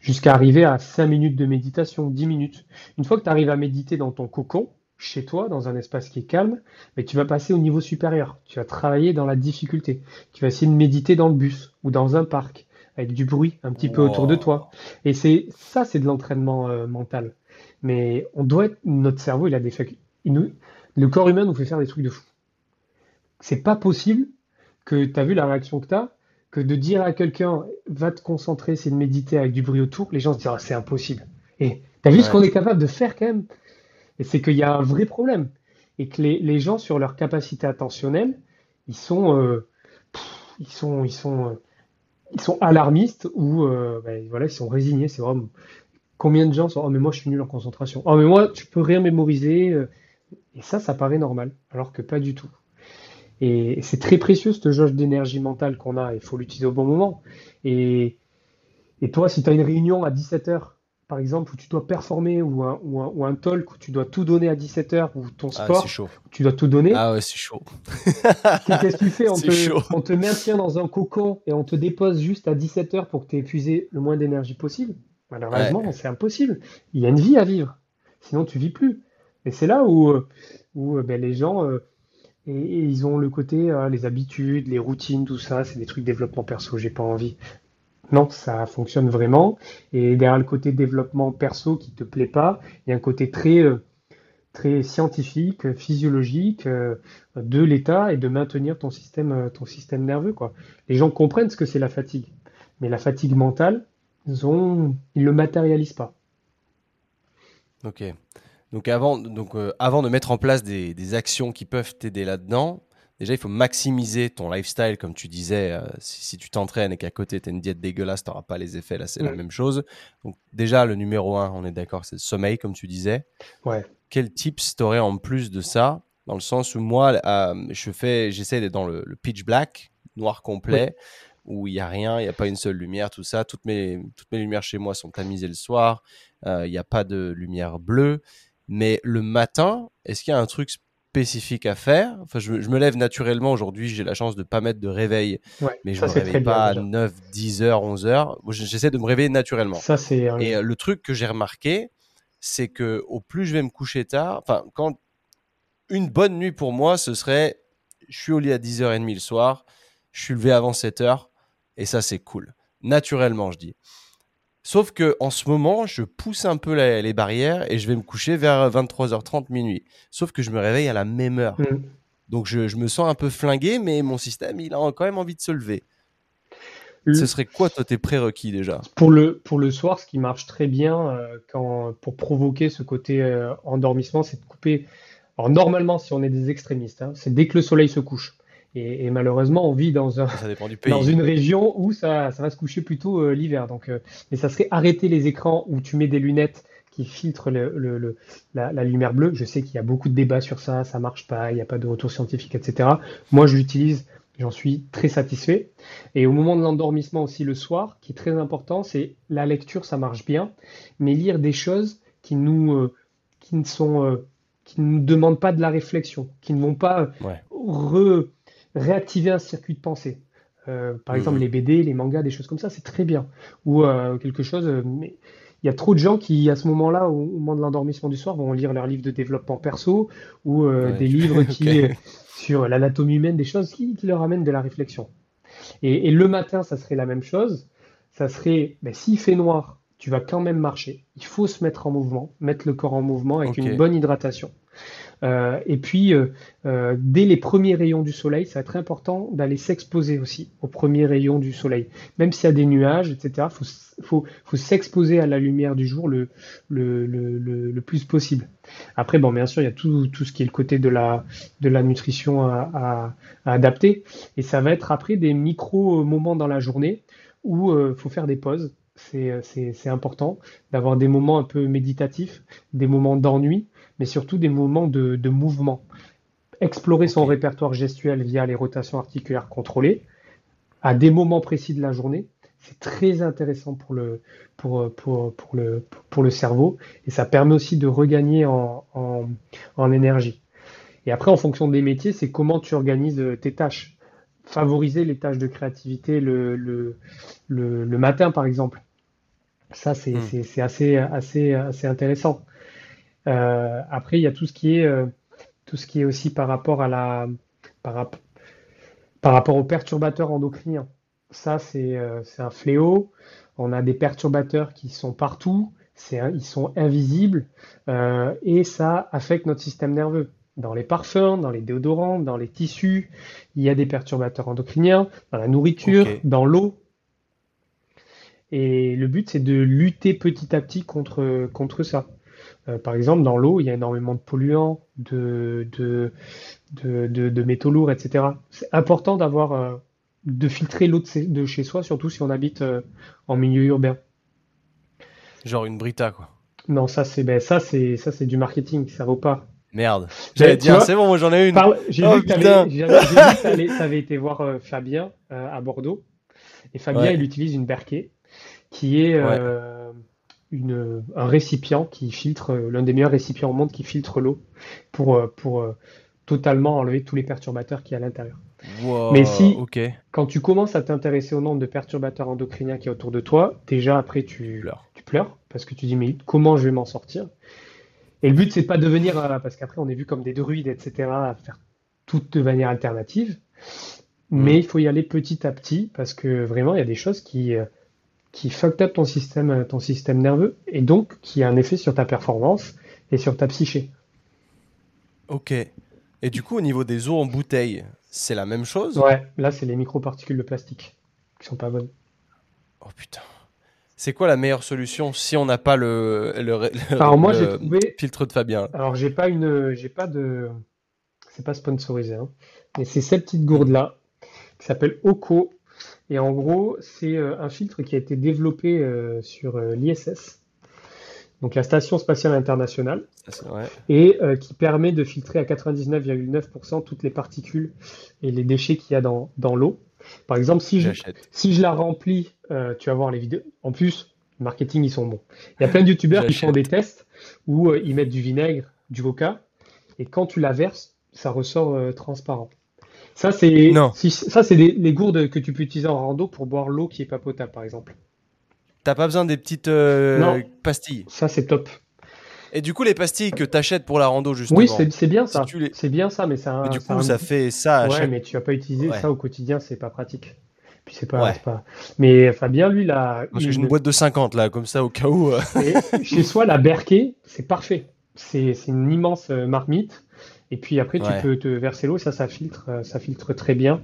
Jusqu'à arriver à 5 minutes de méditation, 10 minutes. Une fois que tu arrives à méditer dans ton cocon, chez toi, dans un espace qui est calme, mais tu vas passer au niveau supérieur. Tu vas travailler dans la difficulté. Tu vas essayer de méditer dans le bus ou dans un parc avec du bruit un petit peu autour de toi. Et c'est ça, c'est de l'entraînement euh, mental. Mais on doit être, notre cerveau, il a des facultés. Le corps humain nous fait faire des trucs de fou. C'est pas possible que tu as vu la réaction que tu as, que de dire à quelqu'un va te concentrer, c'est de méditer avec du bruit autour, les gens se disent ah, c'est impossible. Et tu as vu ce qu'on est capable de faire quand même? Et c'est qu'il y a un vrai problème. Et que les, les, gens, sur leur capacité attentionnelle, ils sont, euh, ils sont, ils sont, euh, ils sont alarmistes ou euh, ben, voilà, ils sont résignés. C'est vraiment combien de gens sont oh mais moi je suis nul en concentration. Oh mais moi tu peux rien mémoriser. Et ça, ça paraît normal, alors que pas du tout. Et c'est très précieux cette jauge d'énergie mentale qu'on a. Il faut l'utiliser au bon moment. Et, et toi, si tu as une réunion à 17h, par exemple, où tu dois performer, ou un, ou un, talk où tu dois tout donner à 17h, ou ton ah, sport, où tu dois tout donner. Ah ouais, c'est chaud. Qu'est-ce que tu fais? On te, on te, maintient dans un cocon et on te dépose juste à 17h pour que tu aies épuisé le moins d'énergie possible. Malheureusement, c'est impossible. Il y a une vie à vivre. Sinon, tu vis plus. Et c'est là où, où ben, les gens. Euh, et, ils ont le côté, euh, les habitudes, les routines, tout ça, c'est des trucs développement perso, j'ai pas envie. Non, ça fonctionne vraiment. Et derrière le côté développement perso qui te plaît pas, il y a un côté très, euh, très scientifique, physiologique euh, de l'état et de maintenir ton système, ton système nerveux. Quoi. Les gens comprennent ce que c'est la fatigue, mais la fatigue mentale, ils, ils le matérialisent pas. Ok. Donc avant, donc, euh, avant de mettre en place des, actions qui peuvent t'aider là-dedans, déjà, il faut maximiser ton lifestyle, comme tu disais. Euh, si, tu t'entraînes et qu'à côté, tu as une diète dégueulasse, tu n'auras pas les effets. Là, c'est la même chose. Donc, déjà, le numéro un, on est d'accord, c'est le sommeil, comme tu disais. Ouais. Quel tips t'aurais en plus de ça Dans le sens où moi, euh, je fais, j'essaie d'être dans le, pitch black, noir complet. où il n'y a rien, il n'y a pas une seule lumière, tout ça. Toutes mes, toutes mes lumières chez moi sont tamisées le soir. Il n'y a pas de lumière bleue. Mais le matin, est-ce qu'il y a un truc spécifique à faire? Enfin, je, me lève naturellement aujourd'hui, j'ai la chance de ne pas mettre de réveil, mais je ne me réveille pas à 9, 10 heures, 11 heures. J'essaie de me réveiller naturellement. Ça, c'est... Et euh, le truc que j'ai remarqué, c'est que au plus je vais me coucher tard, enfin, quand une bonne nuit pour moi, ce serait je suis au lit à 10h30 le soir, je suis levé avant 7h, et ça, c'est cool. Naturellement, je dis. Sauf que en ce moment, je pousse un peu les barrières et je vais me coucher vers 23h30 minuit. Sauf que je me réveille à la même heure. Mm. Donc je, me sens un peu flingué, mais mon système, il a quand même envie de se lever. Ce serait quoi, toi, tes prérequis déjà? Pour le, pour le soir, ce qui marche très bien euh, quand, pour provoquer ce côté euh, endormissement, c'est de couper. Alors, normalement, si on est des extrémistes, hein, c'est dès que le soleil se couche. Et, malheureusement, on vit dans, un, dans une région où ça, ça va se coucher plutôt euh, l'hiver. Donc, euh, mais ça serait arrêter les écrans où tu mets des lunettes qui filtrent le, le, la, la, lumière bleue. Je sais qu'il y a beaucoup de débats sur ça, ça marche pas, il n'y a pas de retour scientifique, etc. Moi, je l'utilise, j'en suis très satisfait. Et au moment de l'endormissement aussi le soir, qui est très important, c'est la lecture, ça marche bien, mais lire des choses qui nous, euh, qui ne sont, qui ne nous demandent pas de la réflexion, qui ne vont pas re réactiver un circuit de pensée. Euh, par exemple, mhm. les BD, les mangas, des choses comme ça, c'est très bien. Ou euh, quelque chose. Euh, mais il y a trop de gens qui, à ce moment-là, au, moment de l'endormissement du soir, vont lire leurs livres de développement perso ou des livres qui sur l'anatomie humaine, des choses qui, leur amènent de la réflexion. Et, le matin, ça serait la même chose. Ça serait, ben, s'il fait noir, tu vas quand même marcher. Il faut se mettre en mouvement, mettre le corps en mouvement avec une bonne hydratation. Euh, et puis, euh, euh, dès les premiers rayons du soleil, ça va être important d'aller s'exposer aussi aux premiers rayons du soleil. Même s'il y a des nuages, etc., il faut, s'exposer à la lumière du jour le, plus possible. Après, bon, bien sûr, il y a tout, ce qui est le côté de la, nutrition à, à, adapter. Et ça va être après des micro-moments dans la journée où il faut faire des pauses. C'est important d'avoir des moments un peu méditatifs, des moments d'ennui, mais surtout des moments de, mouvement. Explorer son répertoire gestuel via les rotations articulaires contrôlées à des moments précis de la journée, c'est très intéressant pour le, pour, pour, pour, le, pour le cerveau et ça permet aussi de regagner en, en, énergie. Et après, en fonction des métiers, c'est comment tu organises tes tâches. Favoriser les tâches de créativité le, le, le, matin, par exemple. Ça, c'est hmm. assez, assez, assez intéressant. Euh, après, il y a tout ce qui est euh, tout ce qui est aussi par rapport à la par, par rapport aux perturbateurs endocriniens. Ça, c'est euh, un fléau. On a des perturbateurs qui sont partout, ils sont invisibles et ça affecte notre système nerveux. Dans les parfums, dans les déodorants, dans les tissus, il y a des perturbateurs endocriniens, dans la nourriture, dans l'eau. Et le but, c'est de lutter petit à petit contre, contre ça. Euh, par exemple, dans l'eau, il y a énormément de polluants, de, de, de, métaux lourds, etc. C'est important d'avoir, euh, de filtrer l'eau de, chez soi, surtout si on habite euh, en milieu urbain. Genre une Brita, quoi. Non, ça c'est ben, ça c'est ça c'est du marketing, ça vaut pas. Merde. J'allais dire, c'est bon, moi j'en ai une. J'ai oh, vu que tu avais été voir Fabien à Bordeaux. Et Fabien, il utilise une Berquet qui est un récipient qui filtre, euh, l'un des meilleurs récipients au monde qui filtre l'eau pour, euh, pour euh, totalement enlever tous les perturbateurs qui y a à l'intérieur. Mais si, quand tu commences à t'intéresser au nombre de perturbateurs endocriniens qui a autour de toi, déjà après tu pleures, tu pleures parce que tu dis mais comment je vais m'en sortir? Et le but c'est pas de devenir, parce qu'après on est vu comme des druides, etc., à faire tout de manière alternative, mais mm. il faut y aller petit à petit parce que vraiment il y a des choses qui qui fucked up ton système, euh, ton système nerveux et donc qui a un effet sur ta performance et sur ta psyché. Ok. Et du coup, au niveau des eaux en bouteille, c'est la même chose? Ouais, là, c'est les microparticules de plastique qui sont pas bonnes. Oh putain. C'est quoi la meilleure solution si on n'a pas le, le, alors moi, j'ai trouvé... filtre de Fabien Alors, j'ai pas une, j'ai pas de. c'est pas sponsorisé, hein. mais c'est cette petite gourde-là qui s'appelle Oko. Et en gros, c'est euh, un filtre qui a été développé euh, sur euh, l'ISS, donc la Station spatiale internationale, et qui permet de filtrer à 99,9% toutes les particules et les déchets qu'il y a dans, dans l'eau. Par exemple, si je, si je la remplis, tu vas voir les vidéos. En plus, le marketing, ils sont bons. Il y a plein de youtubeurs qui font des tests où ils mettent du vinaigre, du coca, et quand tu la verses, ça ressort euh, transparent. Ça, c'est ça, c'est les gourdes que tu peux utiliser en rando pour boire l'eau qui est pas potable, par exemple. T'as pas besoin des petites euh, pastilles. Ça, c'est top. Et du coup, les pastilles que tu achètes pour la rando, justement. Oui, c'est bien ça. C'est bien ça, mais ça. du coup, ça fait ça. ouais, mais tu vas pas utiliser ça au quotidien, c'est pas pratique. Puis c'est pas, pas, Mais Fabien, lui, là. Parce que j'ai une boîte de 50 là, comme ça, au cas où. Euh. chez soi, la Berkey, c'est parfait. C'est une immense marmite. Et puis après, tu peux te verser l'eau, ça, ça filtre, euh, ça filtre très bien.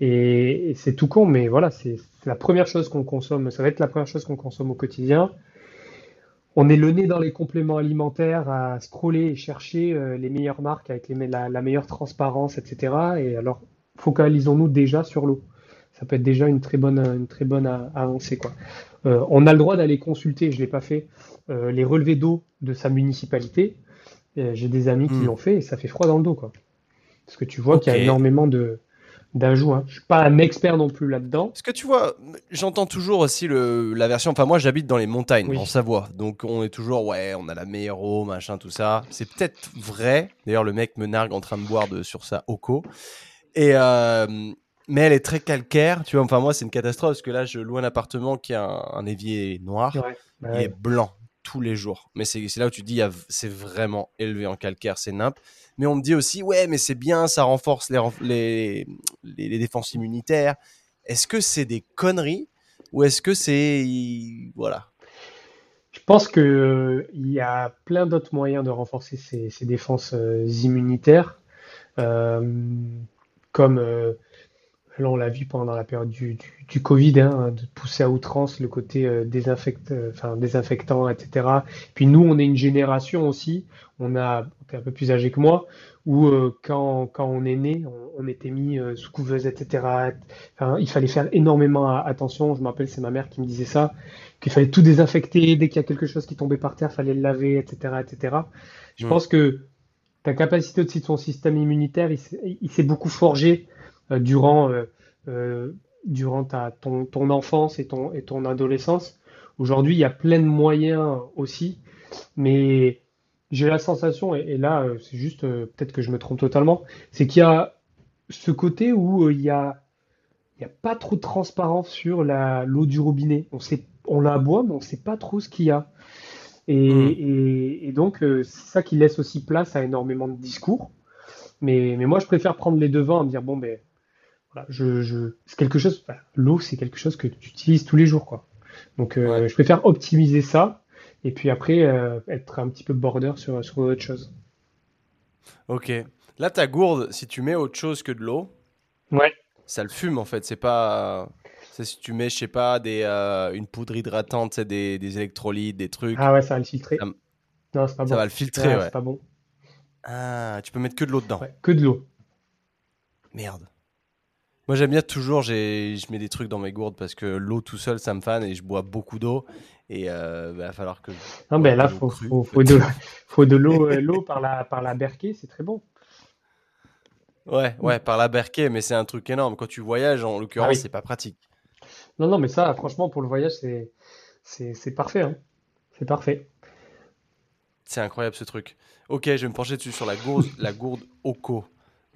Et, c'est tout con, mais voilà, c'est la première chose qu'on consomme. Ça va être la première chose qu'on consomme au quotidien. On est le nez dans les compléments alimentaires à scroller et chercher euh, les meilleures marques avec la, meilleure transparence, etc. Et alors, focalisons-nous déjà sur l'eau. Ça peut être déjà une très bonne, une très bonne avancée. Quoi. Euh, on a le droit d'aller consulter, je ne l'ai pas fait, les relevés d'eau de sa municipalité j'ai des amis qui hmm. l'ont fait et ça fait froid dans le dos, quoi. Parce que tu vois qu'il y a énormément de d'ajouts. Hein. Je suis pas un expert non plus là-dedans. Parce que tu vois, j'entends toujours aussi le, la version. Enfin, moi, j'habite dans les montagnes, en Savoie, donc on est toujours ouais, on a la meilleure eau, machin, tout ça. C'est peut-être vrai. D'ailleurs, le mec me nargue en train de boire de, sur sa Oko. Et euh, mais elle est très calcaire, tu vois. Enfin, moi, c'est une catastrophe parce que là, je loue un appartement qui a un, évier noir ouais, et blanc tous les jours. Mais c'est là où tu dis, c'est vraiment élevé en calcaire, c'est nimp. Mais on me dit aussi, ouais, mais c'est bien, ça renforce les, défenses immunitaires. Est-ce que c'est des conneries ou est-ce que c'est. Voilà? Je pense qu'il euh, y a plein d'autres moyens de renforcer ces, défenses euh, immunitaires, euh, comme Là, on l'a vu pendant la période du, du, Covid, hein, de pousser à outrance le côté euh, désinfect, euh, enfin, désinfectant, etc. Puis nous, on est une génération aussi, on a, un peu plus âgé que moi, où euh, quand, quand on est né, on, était mis sous couveuse, etc. Enfin, il fallait faire énormément attention. Je me rappelle, c'est ma mère qui me disait ça, qu'il fallait tout désinfecter dès qu'il y a quelque chose qui tombait par terre, fallait le laver, etc., etc. Je pense que ta capacité aussi de ton système immunitaire, il s'est beaucoup forgé durant, euh, euh, durant ta, ton, ton, enfance et ton, et ton adolescence. Aujourd'hui, il y a plein de moyens aussi, mais j'ai la sensation, et, là, c'est juste peut-être que je me trompe totalement, c'est qu'il y a ce côté où il y a, il y a pas trop de transparence sur la, l'eau du robinet. On sait, on la boit, mais on ne sait pas trop ce qu'il y a. Et, hmm. et, et donc, c'est ça qui laisse aussi place à énormément de discours. Mais, mais moi, je préfère prendre les devants et me dire, bon, ben, je, c'est quelque chose. L'eau, c'est quelque chose que tu utilises tous les jours, quoi. Donc, euh, je préfère optimiser ça et puis après euh, être un petit peu border sur sur autre chose. Ok. Là, ta gourde, si tu mets autre chose que de l'eau, ouais. ça le fume en fait. C'est pas. C'est si tu mets, je sais pas, des, euh, une poudre hydratante, des, des électrolytes, des trucs. Ah ouais, ça va le filtrer. Non, c'est pas bon. Ça va le filtrer, ouais. C'est pas bon. Ah, tu peux mettre que de l'eau dedans. que de l'eau. Merde. Moi, j'aime bien toujours, je mets des trucs dans mes gourdes parce que l'eau tout seul, ça me fan et je bois beaucoup d'eau. Et il euh, bah, va falloir que. Non, mais là, il faut, faut, de, faut de l'eau euh, l'eau par la, par la berquée, c'est très bon. Ouais, ouais, par la berquée, mais c'est un truc énorme. Quand tu voyages, en l'occurrence, ah c'est pas pratique. Non, non, mais ça, franchement, pour le voyage, c'est, c'est, parfait. Hein. C'est parfait. C'est incroyable ce truc. Ok, je vais me pencher dessus sur la gourde, la gourde Oko.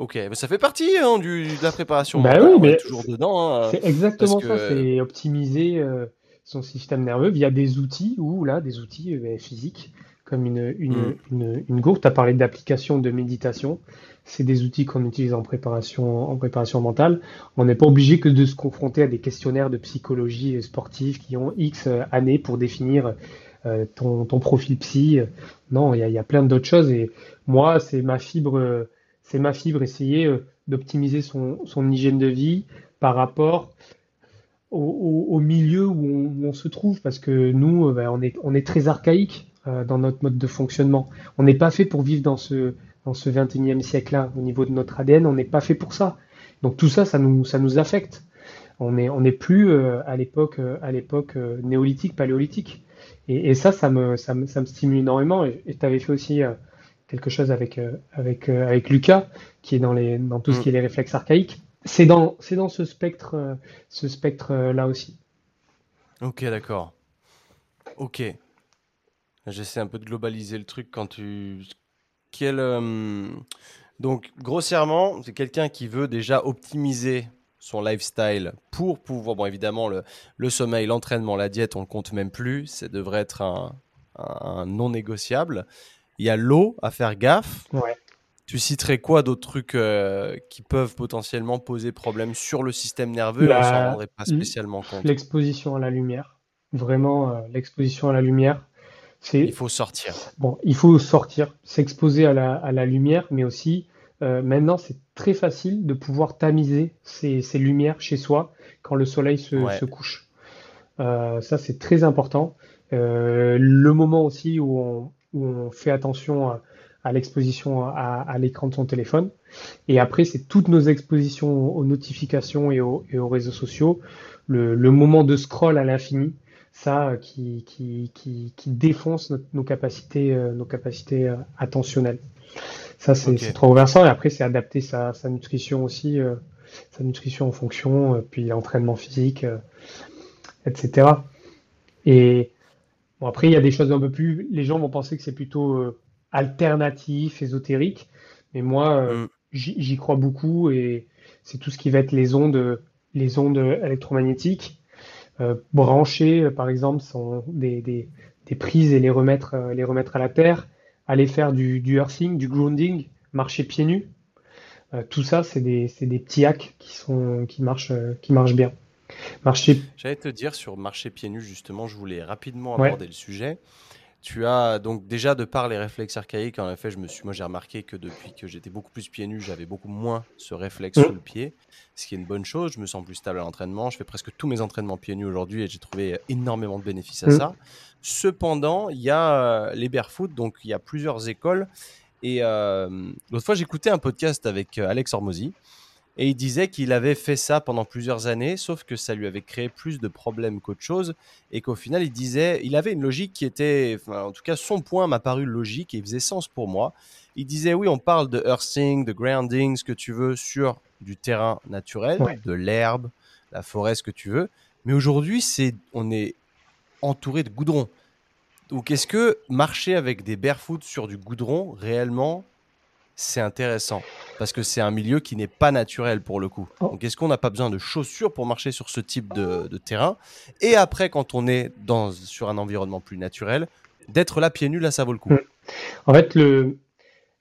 Ok, mais ça fait partie hein, du, de la préparation. Bah oui, mais toujours dedans. Hein, c'est exactement ça, c'est optimiser euh, son système nerveux via des outils ou là des outils euh, physiques comme une, une, mm. une, une gourde. Tu as parlé d'application de méditation. C'est des outils qu'on utilise en préparation, en préparation mentale. On n'est pas obligé que de se confronter à des questionnaires de psychologie sportive qui ont X euh, années pour définir ton, ton, profil psy. Non, il y a, y a, plein d'autres choses. Et moi, c'est ma fibre c'est ma fibre, essayer euh, d'optimiser son, hygiène de vie par rapport au, milieu où on, se trouve, parce que nous, euh, ben, on, est, très archaïque euh, dans notre mode de fonctionnement. On n'est pas fait pour vivre dans ce, dans ce 21e siècle-là, au niveau de notre ADN, on n'est pas fait pour ça. Donc tout ça, ça nous, affecte. On n'est plus à l'époque néolithique, paléolithique. Et, ça, ça me, ça me, ça me stimule énormément. Et tu avais fait aussi quelque chose avec, avec, avec Lucas, qui est dans, les, dans tout ce mm. qui est les réflexes archaïques. C'est dans, c'est dans ce spectre, ce spectre là aussi. Ok, d'accord. Ok. J'essaie un peu de globaliser le truc quand tu. Quel, Donc, grossièrement, c'est quelqu'un qui veut déjà optimiser son lifestyle pour pouvoir, bon évidemment le, le sommeil, l'entraînement, la diète, on le compte même plus, ça devrait être un, un non négociable. Il y a l'eau à faire gaffe. Ouais. Tu citerais quoi d'autres trucs euh, qui peuvent potentiellement poser problème sur le système nerveux On s'en rendrait pas spécialement compte. L'exposition à la lumière, vraiment euh, l'exposition à la lumière. Il faut sortir. Bon, il faut sortir, s'exposer à la, à la lumière, mais aussi euh, maintenant, c'est très facile de pouvoir tamiser ces, lumières chez soi quand le soleil se, couche. Euh, ça, c'est très important. Le moment aussi où on, fait attention à, l'exposition à, l'écran de son téléphone. Et après, c'est toutes nos expositions aux notifications et aux, réseaux sociaux. Le, moment de scroll à l'infini, ça qui, qui, défonce nos capacités, nos capacités attentionnelles. Ça, c'est trop versant. Et après, c'est adapter sa, nutrition aussi, euh, sa nutrition en fonction, euh, puis l'entraînement physique, euh, etc. Et bon, après, il y a des choses un peu plus. Les gens vont penser que c'est plutôt alternatif, ésotérique. Mais moi, mm. j'y crois beaucoup et c'est tout ce qui va être les ondes, les ondes électromagnétiques. brancher, par exemple, sont des, des, des, prises et les remettre, les remettre à la terre aller faire du, du earthing, du grounding, marcher pieds nus. Euh, tout ça, c'est des, des, petits hacks qui, sont, qui, marchent, euh, qui marchent bien. Marcher... J'allais te dire sur marcher pieds nus, justement, je voulais rapidement aborder le sujet. Tu as donc déjà de par les réflexes archaïques, en effet, je me suis, moi j'ai remarqué que depuis que j'étais beaucoup plus pieds nus, j'avais beaucoup moins ce réflexe mmh. sous le pied, ce qui est une bonne chose. Je me sens plus stable à l'entraînement. Je fais presque tous mes entraînements pieds nus aujourd'hui et j'ai trouvé énormément de bénéfices à mmh. ça. Cependant, il y a euh, les barefoot, donc il y a plusieurs écoles. Et euh, l'autre fois, j'écoutais un podcast avec euh, Alex Hormozy et il disait qu'il avait fait ça pendant plusieurs années, sauf que ça lui avait créé plus de problèmes qu'autre chose, et qu'au final, il disait, il avait une logique qui était, en tout cas, son point m'a paru logique et il faisait sens pour moi. Il disait, oui, on parle de earthing, de grounding, ce que tu veux, sur du terrain naturel, de l'herbe, la forêt, ce que tu veux, mais aujourd'hui, c'est, on est entouré de goudron. Donc, est-ce que marcher avec des barefoot sur du goudron, réellement, c'est intéressant parce que c'est un milieu qui n'est pas naturel pour le coup. Oh. Donc, est-ce qu'on n'a pas besoin de chaussures pour marcher sur ce type de, terrain? Et après, quand on est dans, sur un environnement plus naturel, d'être là pieds nus, là, ça vaut le coup. Hmm. En fait, le,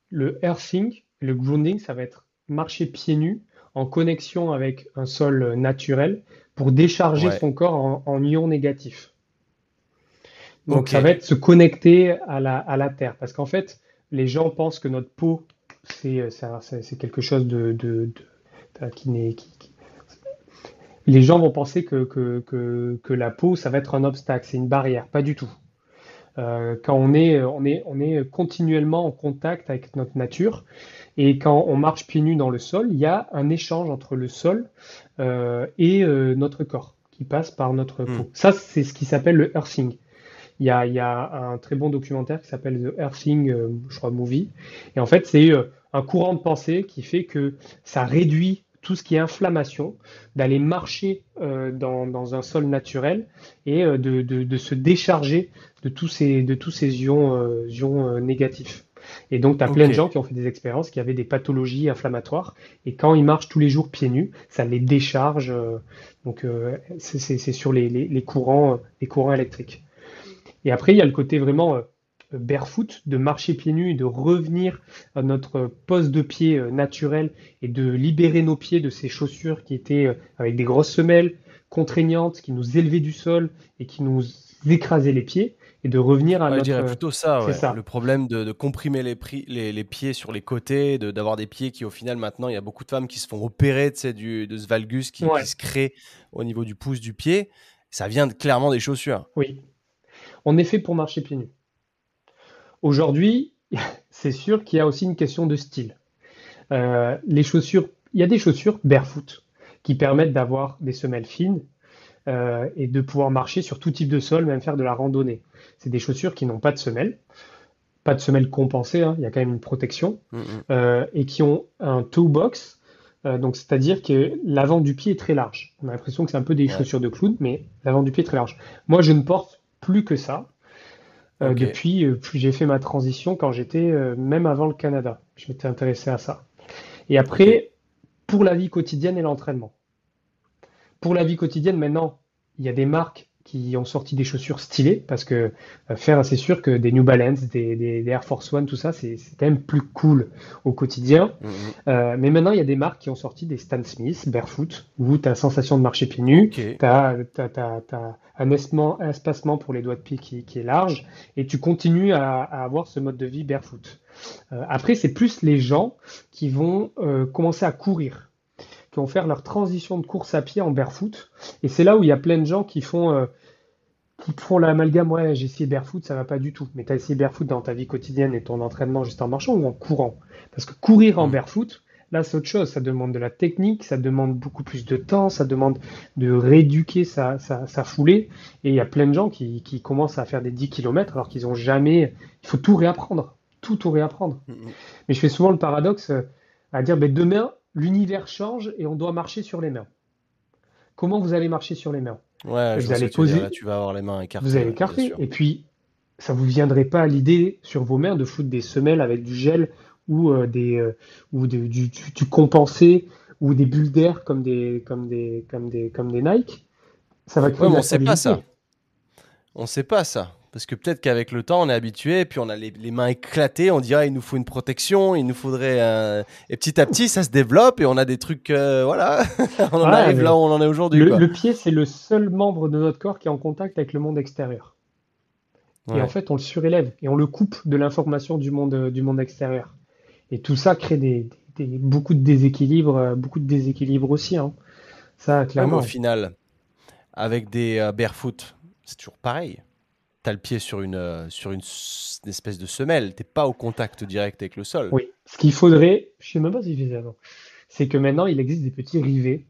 le earthing, le grounding, ça va être marcher pieds nus en connexion avec un sol naturel pour décharger son corps en, en ions négatifs. Donc, ça va être se connecter à la, à la terre. Parce qu'en fait, les gens pensent que notre peau euh, c'est quelque chose de, de, qui n'est les gens vont penser que, que, que, la peau ça va être un obstacle, c'est une barrière, pas du tout. Euh, quand on est, on, est, on est continuellement en contact avec notre nature et quand on marche pieds nus dans le sol, il y a un échange entre le sol euh, et notre corps qui passe par notre hmm. peau. Ça, c'est ce qui s'appelle le earthing. Il y, a, il y a, un très bon documentaire qui s'appelle The Earthing, je crois, Movie. Et en fait, c'est un courant de pensée qui fait que ça réduit tout ce qui est inflammation, d'aller marcher euh, dans, un sol naturel et euh, de, se décharger de tous ces, de tous ces ions, euh, ions négatifs. Et donc, tu as plein de gens qui ont fait des expériences qui avaient des pathologies inflammatoires. Et quand ils marchent tous les jours pieds nus, ça les décharge. donc, c'est sur les, les, courants, les courants électriques. Et après, il y a le côté vraiment barefoot, de marcher pieds nus et de revenir à notre poste de pied euh, naturel et de libérer nos pieds de ces chaussures qui étaient euh, avec des grosses semelles contraignantes, qui nous élevaient du sol et qui nous écrasaient les pieds et de revenir à notre... Je dirais plutôt ça, le problème de, comprimer les, les, pieds sur les côtés, d'avoir des pieds qui au final maintenant, il y a beaucoup de femmes qui se font opérer du, de ce valgus qui, qui, se crée au niveau du pouce du pied. Ça vient clairement des chaussures. Oui. On est fait pour marcher pieds nus. Aujourd'hui, c'est sûr qu'il y a aussi une question de style. Euh, les chaussures, il y a des chaussures barefoot qui permettent d'avoir des semelles fines euh, et de pouvoir marcher sur tout type de sol, même faire de la randonnée. C'est des chaussures qui n'ont pas de semelles, pas de semelles compensées, hein, il y a quand même une protection. Euh, et qui ont un toe box, donc c'est-à-dire que l'avant du pied est très large. On a l'impression que c'est un peu des chaussures de clown, mais l'avant du pied est très large. Moi, je ne porte plus que ça. Depuis, j'ai fait ma transition quand j'étais, même avant le Canada. Je m'étais intéressé à ça. Et après, pour la vie quotidienne et l'entraînement. Pour la vie quotidienne, maintenant, il y a des marques qui ont sorti des chaussures stylées parce que euh, faire, c'est sûr que des New Balance, des, Air Force One, tout ça, c'est quand même plus cool au quotidien. Mhm. Euh, mais maintenant, il y a des marques qui ont sorti des Stan Smith, Barefoot, où tu as la sensation de marcher pieds nus, tu as, un, espacement, pour les doigts de pied qui, est large, et tu continues à, avoir ce mode de vie Barefoot. Euh, après, c'est plus les gens qui vont commencer à courir qui vont faire leur transition de course à pied en barefoot. Et c'est là où il y a plein de gens qui font, qui font l'amalgame, ouais, j'ai essayé barefoot, ça va pas du tout. Mais tu as essayé barefoot dans ta vie quotidienne et ton entraînement juste en marchant ou en courant? Parce que courir en mm. barefoot, là, c'est autre chose. Ça demande de la technique, ça demande beaucoup plus de temps, ça demande de rééduquer sa, sa, foulée. Et il y a plein de gens qui, qui, commencent à faire des 10 km alors qu'ils ont jamais. Il faut tout réapprendre. Tout, tout réapprendre. Mm, mm. Mais je fais souvent le paradoxe euh, à dire, ben, demain, l'univers change et on doit marcher sur les mains. Comment vous allez marcher sur les mains? Ouais, vous allez poser. tu vas avoir les mains écartées. Vous allez écarter. Et puis, ça vous viendrait pas à l'idée sur vos mains de foutre des semelles avec du gel ou euh, des euh, ou du, du, compensé ou des bulles d'air comme des comme des comme des comme des Nike? Ça va créer ouais, on sait pas ça. On sait pas ça. Parce que peut-être qu'avec le temps, on est habitué, puis on a les, mains éclatées, on dirait il nous faut une protection, il nous faudrait. Un... Et petit à petit, ça se développe et on a des trucs. Euh, voilà, on en arrive là où on en est aujourd'hui. Le, pied, c'est le seul membre de notre corps qui est en contact avec le monde extérieur. Et en fait, on le surélève et on le coupe de l'information du monde, du monde extérieur. Et tout ça crée des, beaucoup de déséquilibres, euh, beaucoup de déséquilibres aussi. Hein. Ça, clairement. au final, avec des euh, barefoot, c'est toujours pareil tu as le pied sur une, euh, sur une, espèce de semelle, tu pas au contact direct avec le sol. Oui, ce qu'il faudrait, je sais même pas si je avant, c'est que maintenant il existe des petits rivets.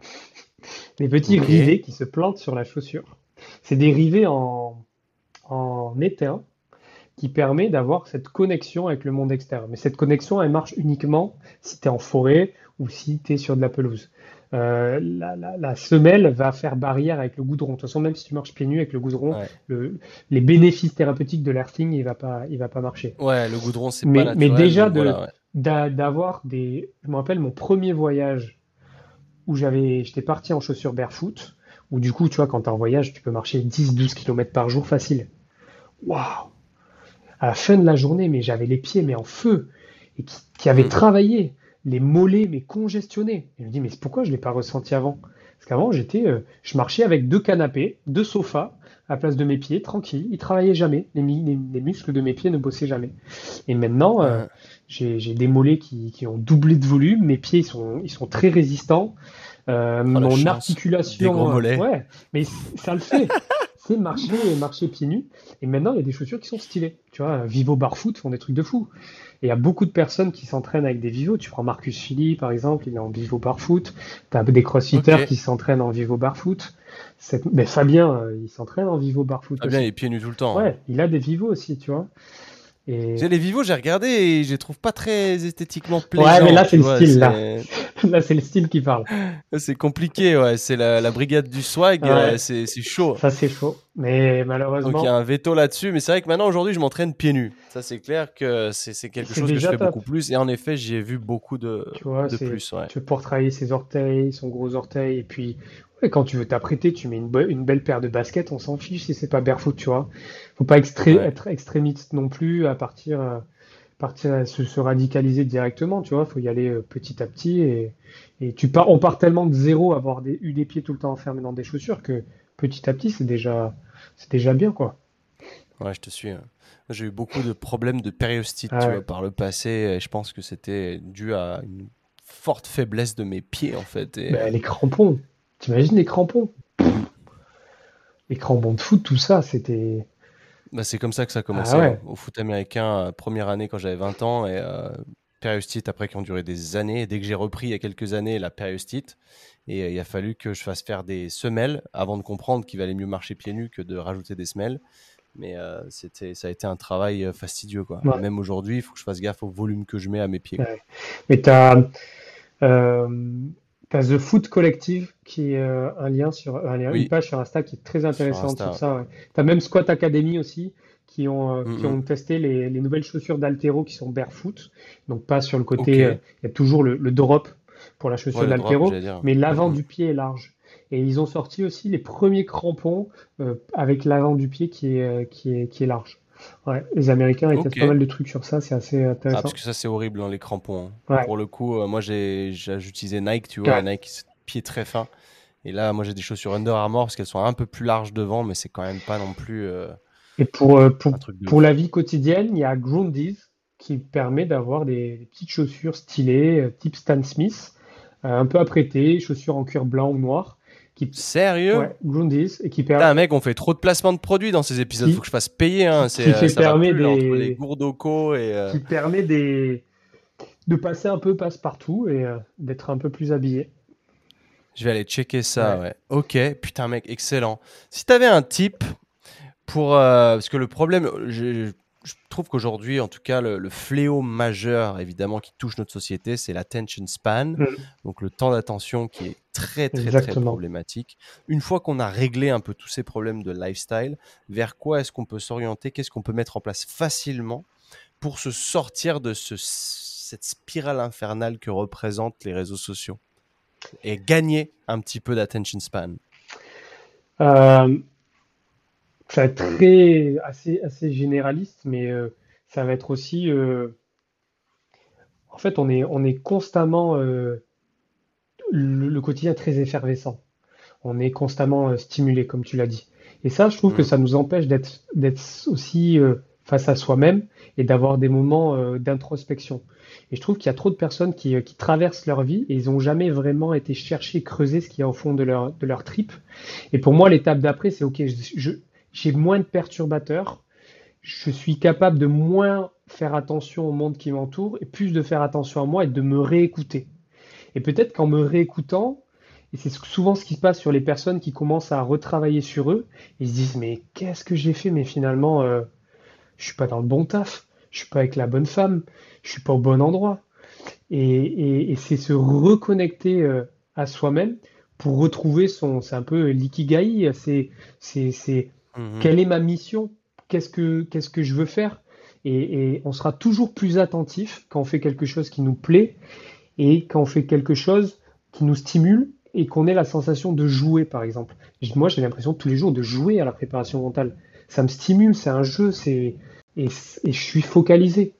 des petits rivets qui se plantent sur la chaussure. C'est des rivets en, en étain qui permet d'avoir cette connexion avec le monde extérieur. Mais cette connexion, elle marche uniquement si tu es en forêt ou si tu es sur de la pelouse. Euh, la, semelle va faire barrière avec le goudron. De toute façon, même si tu marches pieds nus avec le goudron, les bénéfices thérapeutiques de l'airthing, il va pas, il va pas marcher. Ouais, le goudron, c'est pas naturel. Mais déjà, d'avoir des. Je me rappelle mon premier voyage où j'avais, j'étais parti en chaussures barefoot, où du coup, tu vois, quand tu es en voyage, tu peux marcher 10-12 km par jour facile. Waouh À la fin de la journée, mais j'avais les pieds mais en feu et qui, qui avaient mm. travaillé les mollets mais congestionnés. Et je me dis mais pourquoi je l'ai pas ressenti avant? Parce qu'avant j'étais, euh, je marchais avec deux canapés, deux sofas à la place de mes pieds, tranquille. Ils travaillaient jamais. Les, muscles de mes pieds ne bossaient jamais. Et maintenant euh, j'ai des mollets qui, ont doublé de volume. Mes pieds ils sont, ils sont très résistants. Euh, oh, mon articulation, ouais, mais ça le fait. c'est marcher, marcher pieds nus. Et maintenant, il y a des chaussures qui sont stylées. Tu vois, Vivo Barfoot font des trucs de fou. Et il y a beaucoup de personnes qui s'entraînent avec des Vivo. Tu prends Marcus Philly, par exemple, il est en Vivo Barfoot. Tu as des crossfitters qui s'entraînent en Vivo Barfoot. Mais Fabien, euh, il s'entraîne en Vivo Barfoot. Fabien, il est pieds nus tout le temps. Ouais, il a des Vivo aussi, tu vois. J'ai les Vivo, j'ai regardé et je les trouve pas très esthétiquement plaisants. Ouais, mais là, c'est le style, là. là, c'est le style qui parle. C'est compliqué, ouais. C'est la, brigade du swag, euh, c'est chaud. Ça, c'est chaud. Mais malheureusement. Donc, il y a un veto là-dessus. Mais c'est vrai que maintenant, aujourd'hui, je m'entraîne pieds nus. Ça, c'est clair que c'est quelque chose que je fais beaucoup plus. Et en effet, j'y ai vu beaucoup de, tu vois, de plus. Ouais. Tu pour travailler ses orteils, son gros orteil. Et puis, quand tu veux t'apprêter, tu mets une, une, belle paire de baskets, on s'en fiche si c'est pas barefoot, tu vois. Faut pas être extrémiste non plus à partir, à partir à se, radicaliser directement, tu vois. Faut y aller euh, petit à petit et, et tu pars, on part tellement de zéro, avoir des, eu des pieds tout le temps enfermés dans des chaussures que petit à petit, c'est déjà, c'est déjà bien, quoi. Ouais, je te suis. Hein. J'ai eu beaucoup de problèmes de périostite ah par le passé et je pense que c'était dû à une forte faiblesse de mes pieds en fait. Et... Bah, les crampons. T'imagines les crampons Les crampons de foot, tout ça, c'était. Bah, c'est comme ça que ça a commencé ah hein. au foot américain, première année quand j'avais 20 ans et périostite après qui ont duré des années. dès que j'ai repris il y a quelques années la périostite, et euh, il a fallu que je fasse faire des semelles avant de comprendre qu'il valait mieux marcher pieds nus que de rajouter des semelles. Mais euh, c'était, ça a été un travail euh, fastidieux. Quoi. Même aujourd'hui, il faut que je fasse gaffe au volume que je mets à mes pieds. Mais tu as, The Foot Collective qui est un lien sur un lien, une page sur Insta qui est très intéressante sur, ça. Tu as même Squat Academy aussi qui ont, qui ont testé les, les, nouvelles chaussures d'Altero qui sont barefoot. Donc pas sur le côté, il y a toujours le, le drop pour la chaussure d'Altero, mais l'avant du pied est large. Et ils ont sorti aussi les premiers crampons euh, avec l'avant du pied qui est, euh, qui est, qui est large. Ouais, les Américains, ils testent pas mal de trucs sur ça, c'est assez intéressant. Ah, parce que ça, c'est horrible, dans les crampons. Hein. Pour le coup, euh, moi, j'ai utilisé Nike, tu vois, Nike, pied très fin. Et là, moi, j'ai des chaussures Under Armour parce qu'elles sont un peu plus larges devant, mais c'est quand même pas non plus. Et pour, pour, pour la vie quotidienne, il y a Grundies qui permet d'avoir des, petites chaussures stylées, type Stan Smith, un peu apprêtées, chaussures en cuir blanc ou noir. Qui... Sérieux Ouais, Grundis. Et qui permet... mec, on fait trop de placements de produits dans ces épisodes. Il Faut que je fasse payer. Hein. Qui, fait permet des... les gourdocos et. Euh, qui permet des... de passer un peu passe-partout et euh, d'être un peu plus habillé. Je vais aller checker ça, ouais. Ok, putain, mec, excellent. Si tu avais un tip pour. Euh, parce que le problème, je, je trouve qu'aujourd'hui, en tout cas, le, fléau majeur, évidemment, qui touche notre société, c'est l'attention span, mm. donc le temps d'attention qui est très, très, très problématique. Une fois qu'on a réglé un peu tous ces problèmes de lifestyle, vers quoi est-ce qu'on peut s'orienter? Qu'est-ce qu'on peut mettre en place facilement pour se sortir de ce, cette spirale infernale que représentent les réseaux sociaux et gagner un petit peu d'attention span? Euh, ça va être très assez, assez généraliste, mais euh, ça va être aussi. Euh, en fait, on est, on est constamment. Euh, le, quotidien très effervescent. On est constamment stimulé, comme tu l'as dit. Et ça, je trouve que mm. ça nous empêche d'être aussi face à soi-même et d'avoir des moments d'introspection. Et je trouve qu'il y a trop de personnes qui, qui traversent leur vie et ils n'ont jamais vraiment été chercher, creuser ce qu'il y a au fond de leur, de leur trip. Et pour moi, l'étape d'après, c'est OK, je, j'ai moins de perturbateurs, je suis capable de moins faire attention au monde qui m'entoure et plus de faire attention à moi et de me réécouter. Et peut-être qu'en me réécoutant, et c'est souvent ce qui se passe sur les personnes qui commencent à retravailler sur eux, ils se disent mais qu'est-ce que j'ai fait? Mais finalement, euh, je suis pas dans le bon taf, je suis pas avec la bonne femme, je suis pas au bon endroit. Et, c'est se reconnecter euh, à soi-même pour retrouver son, c'est un peu l'ikigai, c'est, c'est, Mhm. Quelle est ma mission? Qu'est-ce que qu'est-ce que je veux faire? Et, on sera toujours plus attentif quand on fait quelque chose qui nous plaît et quand on fait quelque chose qui nous stimule et qu'on ait la sensation de jouer, par exemple. Moi, j'ai l'impression tous les jours de jouer à la préparation mentale. Ça me stimule, c'est un jeu, et, je suis focalisé.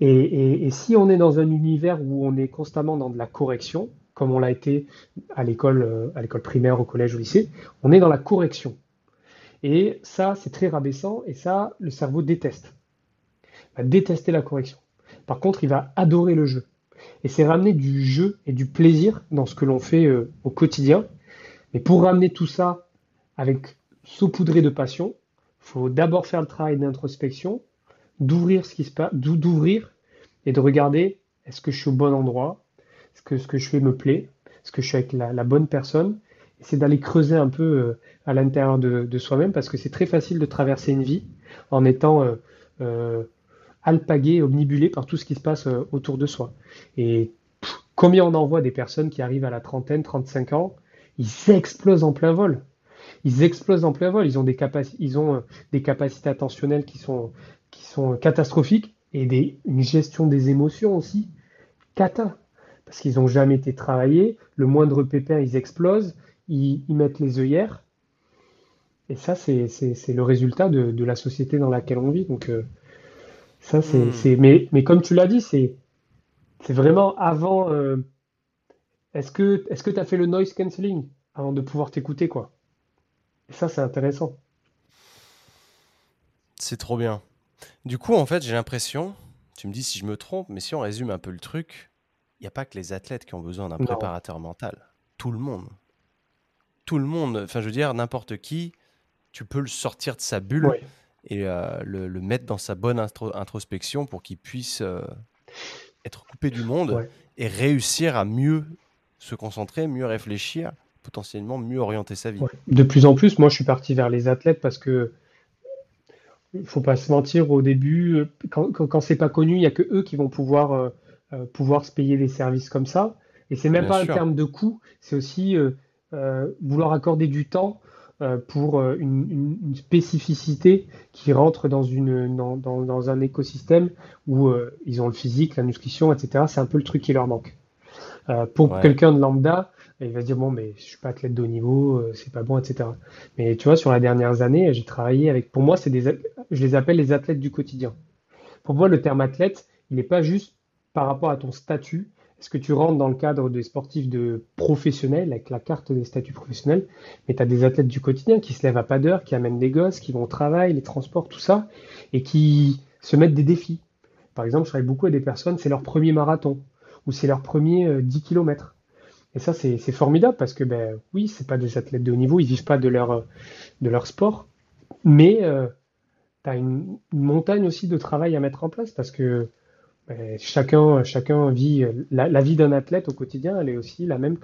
Et, et, si on est dans un univers où on est constamment dans de la correction, comme on l'a été à l'école, euh, à l'école primaire, au collège, au lycée, on est dans la correction. Et ça, c'est très rabaissant et ça, le cerveau déteste. Il va détester la correction. Par contre, il va adorer le jeu. Et c'est ramener du jeu et du plaisir dans ce que l'on fait euh, au quotidien. Mais pour ramener tout ça avec saupoudré de passion, faut d'abord faire le travail d'introspection, d'ouvrir ce qui se passe, d'ouvrir et de regarder est-ce que je suis au bon endroit, est-ce que ce que je fais me plaît, est-ce que je suis avec la bonne personne, c'est d'aller creuser un peu euh, à l'intérieur de, soi-même parce que c'est très facile de traverser une vie en étant euh, alpagué, omnibulé par tout ce qui se passe autour de soi. Et combien on en voit des personnes qui arrivent à la trentaine, 35 ans, ils explosent en plein vol. Ils explosent en plein vol. Ils ont des, ils ont, des capacités attentionnelles qui sont, sont catastrophiques et une gestion des émotions aussi. Cata. Parce qu'ils n'ont jamais été travaillés. Le moindre pépin, ils explosent ils, mettent les œillères. Et ça, c'est le résultat de, la société dans laquelle on vit. Donc, euh, ça, c'est. Hmm. Mais, mais comme tu l'as dit, c'est vraiment avant. Euh, est-ce que tu as fait le noise cancelling avant de pouvoir t'écouter, quoi? Et ça, c'est intéressant. C'est trop bien. Du coup, en fait, j'ai l'impression, tu me dis si je me trompe, mais si on résume un peu le truc, il n'y a pas que les athlètes qui ont besoin d'un préparateur mental. Tout le monde tout le monde, enfin je veux dire, n'importe qui, tu peux le sortir de sa bulle et le, mettre dans sa bonne introspection pour qu'il puisse être coupé du monde et réussir à mieux se concentrer, mieux réfléchir, potentiellement mieux orienter sa vie. De plus en plus, moi je suis parti vers les athlètes parce que il faut pas se mentir, au début, euh, quand, quand, c'est pas connu, il y a que eux qui vont pouvoir, euh, euh, pouvoir se payer des services comme ça. Et c'est même pas un terme de coût, c'est aussi vouloir accorder du temps pour une, une, spécificité qui rentre dans, une, dans, dans, dans un écosystème où ils ont le physique, la nutrition, etc. C'est un peu le truc qui leur manque. pour quelqu'un de lambda, il va se dire bon mais je suis pas athlète de haut niveau, euh, c'est pas bon, etc. Mais tu vois, sur les dernières années, j'ai travaillé avec, pour moi, c'est des, je les appelle les athlètes du quotidien. Pour moi, le terme athlète, il n'est pas juste par rapport à ton statut. Est-ce que tu rentres dans le cadre des sportifs de professionnels, avec la carte des statuts professionnels, mais tu as des athlètes du quotidien qui se lèvent à pas d'heure, qui amènent des gosses, qui vont au travail, les transports, tout ça, et qui se mettent des défis. Par exemple, je travaille beaucoup avec des personnes, c'est leur premier marathon, ou c'est leur premier 10 euh, km. Et ça, c'est formidable parce que, ben, oui, c'est pas des athlètes de haut niveau, ils vivent pas de leur, de leur sport, mais euh, tu as une, montagne aussi de travail à mettre en place parce que chacun, chacun vit la, vie d'un athlète au quotidien, elle est aussi la même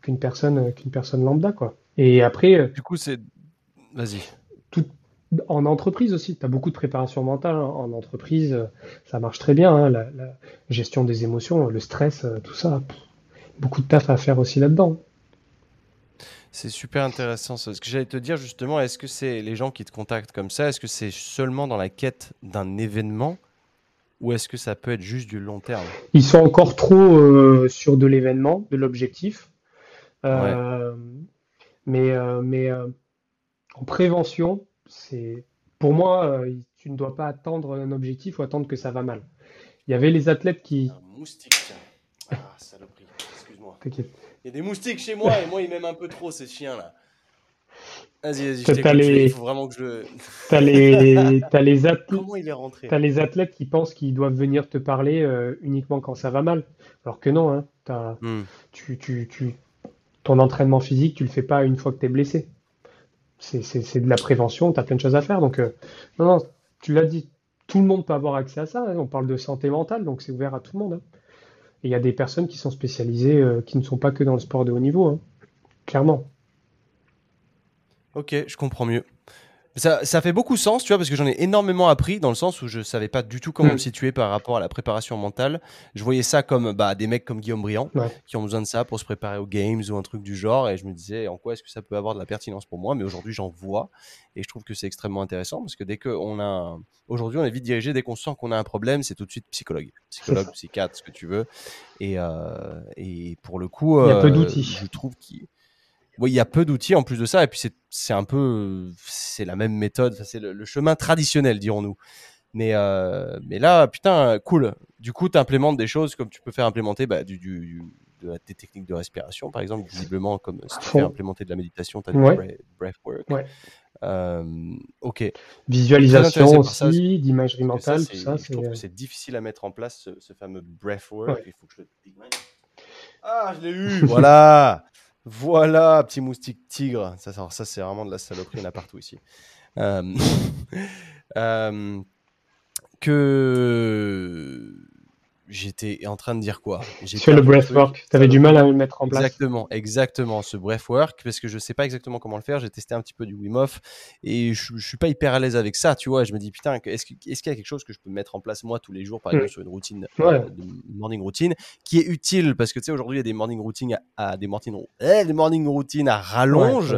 qu'une personne, qu'une personne lambda, quoi. Et après, euh, du coup, c'est, vas-y. Tout, en entreprise aussi, tu as beaucoup de préparation mentale hein. en entreprise, ça marche très bien, hein, la, gestion des émotions, le stress, tout ça beaucoup de taf à faire aussi là-dedans. C'est super intéressant. Ce que j'allais te dire justement, est-ce que c'est les gens qui te contactent comme ça, est-ce que c'est seulement dans la quête d'un événement ou est-ce que ça peut être juste du long terme? Ils sont encore trop euh, sur de l'événement, de l'objectif. Euh, mais euh, mais en prévention, c'est pour moi, tu ne dois pas attendre un objectif ou attendre que ça va mal. Il y avait les athlètes qui. Un moustique, Ah, saloperie. Il y a des moustiques chez moi et moi, ils m'aiment un peu trop, ces chiens-là. Vas-y, vas-y, je les... Il faut vraiment que je. T'as les, as les athlètes. Comment il est rentré T'as les athlètes qui pensent qu'ils doivent venir te parler euh, uniquement quand ça va mal. Alors que non, hein. As... Hmm. Tu, tu, tu... Ton entraînement physique, tu le fais pas une fois que tu es blessé. C'est de la prévention, tu as plein de choses à faire. Donc, euh, non, non, tu l'as dit, tout le monde peut avoir accès à ça. Hein. On parle de santé mentale, donc c'est ouvert à tout le monde. Hein. Et il y a des personnes qui sont spécialisées, euh, qui ne sont pas que dans le sport de haut niveau, hein. clairement. Ok, je comprends mieux. Ça, ça, fait beaucoup sens, tu vois, parce que j'en ai énormément appris dans le sens où je savais pas du tout comment mm. me situer par rapport à la préparation mentale. Je voyais ça comme bah, des mecs comme Guillaume Briand qui ont besoin de ça pour se préparer aux games ou un truc du genre, et je me disais en quoi est-ce que ça peut avoir de la pertinence pour moi. Mais aujourd'hui, j'en vois et je trouve que c'est extrêmement intéressant parce que dès qu'on a, aujourd'hui, on est vite dirigé dès qu'on sent qu'on a un problème, c'est tout de suite psychologue, psychologue, psychiatre, ce que tu veux. Et, euh, et pour le coup, il y a peu euh, d'outils. Je trouve qu'il oui, il y a peu d'outils en plus de ça, et puis c'est un peu, c'est la même méthode, c'est le, chemin traditionnel, dirons-nous. Mais, euh, mais là, putain, cool. Du coup, tu implémentes des choses comme tu peux faire implémenter bah, du, du, de, des techniques de respiration, par exemple, visiblement, comme si tu fais implémenter de la méditation, tu as du breathwork. Euh, ok. Visualisation aussi, d'imagerie mentale, tout ça. Je trouve que c'est difficile à mettre en place ce, fameux breathwork. Il faut que je le. Ah, je l'ai eu Voilà voilà, petit moustique tigre. Ça, ça c'est vraiment de la saloperie, il a partout ici. Euh, euh, que j'étais en train de dire quoi? Sur le breathwork, tu avais du mal à le mettre en place. Exactement, exactement, ce breathwork, parce que je sais pas exactement comment le faire. J'ai testé un petit peu du Wim Hof et je, je suis pas hyper à l'aise avec ça, tu vois. Je me dis, putain, est-ce qu'il y a quelque chose que je peux mettre en place moi tous les jours, par exemple, sur une routine, euh, de morning routine, qui est utile Parce que tu sais, aujourd'hui, il y a des morning routines à, des morning, eh, des morning routines à rallonge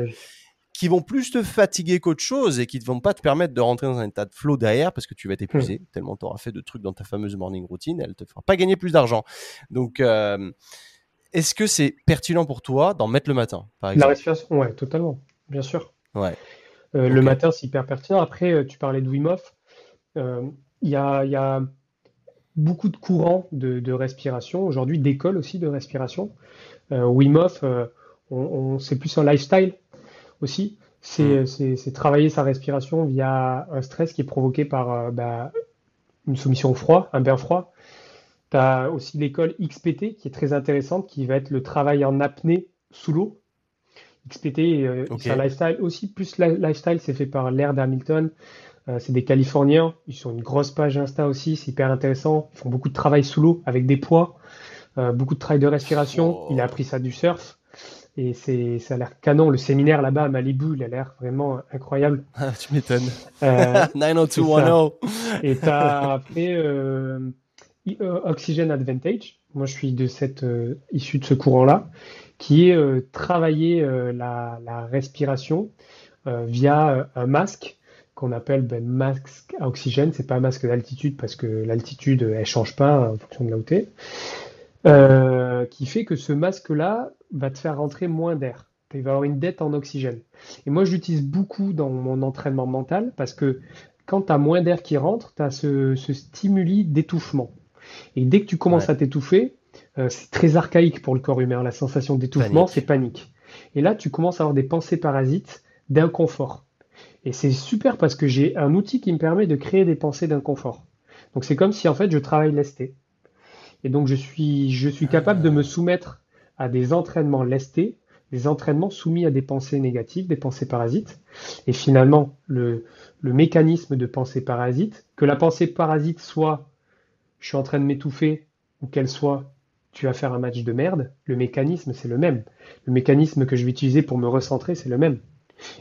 qui vont plus te fatiguer qu'autre chose et qui ne vont pas te permettre de rentrer dans un état de flow derrière parce que tu vas t'épuiser hmm. tellement tu auras fait de trucs dans ta fameuse morning routine, elle te fera pas gagner plus d'argent. Donc, euh, est-ce que c'est pertinent pour toi d'en mettre le matin, par exemple? La respiration, ouais, totalement, bien sûr. Ouais. Euh, le matin, c'est hyper pertinent. Après, euh, tu parlais de Wim Hof. Il y a, y, a, beaucoup de courants de, de respiration, aujourd'hui d'écoles aussi de respiration. Wim Hof, on, on c'est plus un lifestyle aussi, c'est travailler sa respiration via un stress qui est provoqué par euh, bah, une soumission au froid, un bain froid. Tu as aussi l'école XPT qui est très intéressante, qui va être le travail en apnée sous l'eau. XPT, euh, c'est un lifestyle aussi, plus lifestyle, c'est fait par l'air d'Hamilton. c'est des Californiens. Ils sont une grosse page Insta aussi. C'est hyper intéressant. Ils font beaucoup de travail sous l'eau avec des poids, beaucoup de travail de respiration. Il a appris ça du surf. Et c'est, ça a l'air canon. Le séminaire là-bas à Malibu, il a l'air vraiment incroyable. Ah, tu m'étonnes. Euh, 90210. Et tu as après euh, Oxygen Advantage. Moi, je suis de cette, euh, issu de ce courant-là, qui est euh, travailler euh, la, la, respiration via un masque qu'on appelle ben, masque à oxygène. C'est pas un masque d'altitude parce que l'altitude, elle change pas en fonction de la hauteur. Euh, qui fait que ce masque-là va te faire rentrer moins d'air. Il va avoir une dette en oxygène. Et moi, je l'utilise beaucoup dans mon entraînement mental parce que quand tu as moins d'air qui rentre, tu as ce, stimuli d'étouffement. Et dès que tu commences à t'étouffer, euh, c'est très archaïque pour le corps humain. La sensation d'étouffement, c'est panique. Et là, tu commences à avoir des pensées parasites d'inconfort. Et c'est super parce que j'ai un outil qui me permet de créer des pensées d'inconfort. Donc c'est comme si en fait je travaille lesté. Et donc, je suis, je suis capable de me soumettre à des entraînements lestés, des entraînements soumis à des pensées négatives, des pensées parasites. Et finalement, le, le mécanisme de pensée parasite, que la pensée parasite soit je suis en train de m'étouffer ou qu'elle soit tu vas faire un match de merde, le mécanisme c'est le même. Le mécanisme que je vais utiliser pour me recentrer, c'est le même.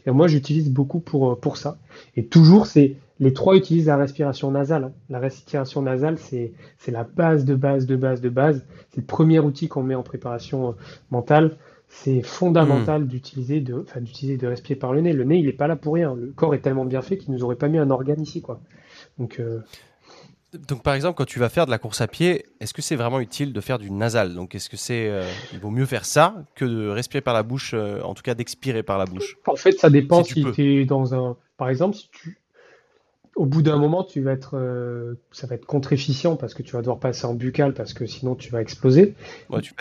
Et moi, j'utilise beaucoup pour, pour ça. Et toujours, c'est les trois utilisent la respiration nasale. Hein. La respiration nasale, c'est la base de base de base de base. C'est le premier outil qu'on met en préparation euh, mentale. C'est fondamental hmm. d'utiliser de, enfin, d'utiliser de respirer par le nez. Le nez, il n'est pas là pour rien. Le corps est tellement bien fait qu'il nous aurait pas mis un organe ici, quoi. Donc, euh, donc, par exemple, quand tu vas faire de la course à pied, est-ce que c'est vraiment utile de faire du nasal? Donc, est-ce que c'est, euh, il vaut mieux faire ça que de respirer par la bouche, en tout cas d'expirer par la bouche? En fait, ça dépend si, tu es dans un, par exemple, si tu, au bout d'un moment, tu vas être, euh, ça va être contre-efficient parce que tu vas devoir passer en buccal parce que sinon tu vas exploser.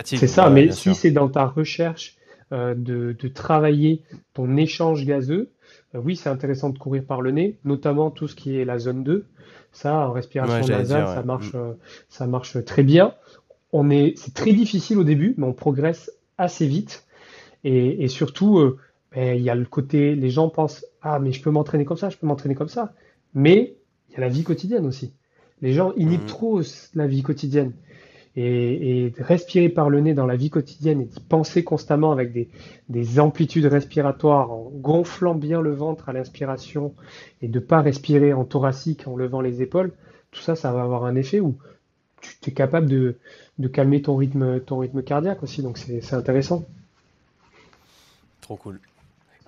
c'est ça, mais si c'est dans ta recherche euh, de, travailler ton échange gazeux, euh, oui, c'est intéressant de courir par le nez, notamment tout ce qui est la zone 2. Ça, en respiration nasale, ça marche, mm. ça marche très bien. On est, c'est très difficile au début, mais on progresse assez vite. Et, surtout, ben, il y a le côté, les gens pensent, ah, mais je peux m'entraîner comme ça, je peux m'entraîner comme ça. Mais il y a la vie quotidienne aussi. Les gens inhibent mhm. trop la vie quotidienne. Et, respirer par le nez dans la vie quotidienne et d'y penser constamment avec des, amplitudes respiratoires en gonflant bien le ventre à l'inspiration et de pas respirer en thoracique en levant les épaules, tout ça, ça va avoir un effet où tu es capable de, de calmer ton rythme, ton rythme cardiaque aussi. Donc c'est intéressant. Trop cool.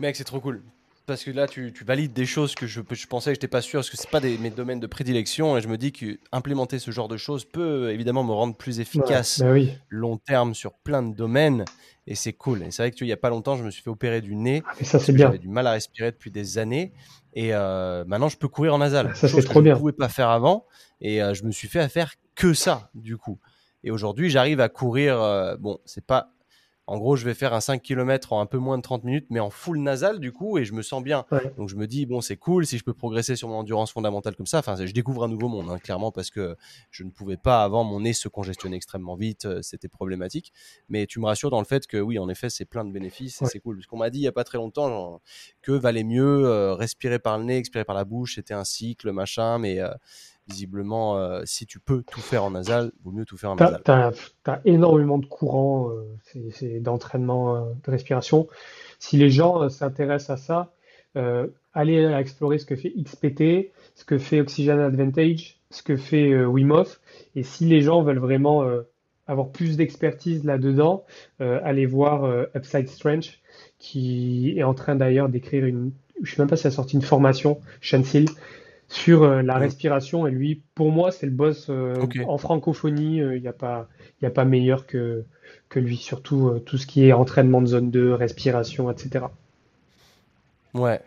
Mec, c'est trop cool parce que là, tu, valides des choses que je, je pensais que je n'étais pas sûr, parce que ce pas des, mes domaines de prédilection, et je me dis qu'implémenter ce genre de choses peut évidemment me rendre plus efficace bah long terme sur plein de domaines, et c'est cool. Et c'est vrai qu'il n'y a pas longtemps, je me suis fait opérer du nez, ah, ça c'est bien. J'avais du mal à respirer depuis des années, et euh, maintenant je peux courir en nasal. Ah, ça c'est trop que bien. Je ne pouvais pas faire avant, et euh, je me suis fait à faire que ça du coup. Et aujourd'hui, j'arrive à courir. Euh, bon, c'est pas en gros, je vais faire un 5 km en un peu moins de 30 minutes, mais en full nasal du coup, et je me sens bien. Donc je me dis, bon, c'est cool si je peux progresser sur mon endurance fondamentale comme ça. Enfin, je découvre un nouveau monde, hein, clairement, parce que je ne pouvais pas avant, mon nez se congestionner extrêmement vite, euh, c'était problématique. Mais tu me rassures dans le fait que oui, en effet, c'est plein de bénéfices et c'est cool. Parce qu'on m'a dit il n'y a pas très longtemps que valait mieux euh, respirer par le nez, expirer par la bouche, c'était un cycle, machin, mais. Euh, visiblement, euh, si tu peux tout faire en nasal, vaut mieux tout faire en nasal. Tu as, énormément de courants euh, d'entraînement euh, de respiration. Si les gens s'intéressent à ça, allez explorer ce que fait XPT, ce que fait Oxygen Advantage, ce que fait Wim Hof. Et si les gens veulent vraiment avoir plus d'expertise là-dedans, allez voir Upside Strength, qui est en train d'ailleurs d'écrire une, je ne sais même pas si elle a sorti une formation, Chansil, sur euh, la respiration. Et lui, pour moi, c'est le boss euh, en francophonie. Il euh, n'y a, pas, y a pas meilleur que, que lui, surtout tout ce qui est entraînement de zone 2, respiration, etc. Ouais,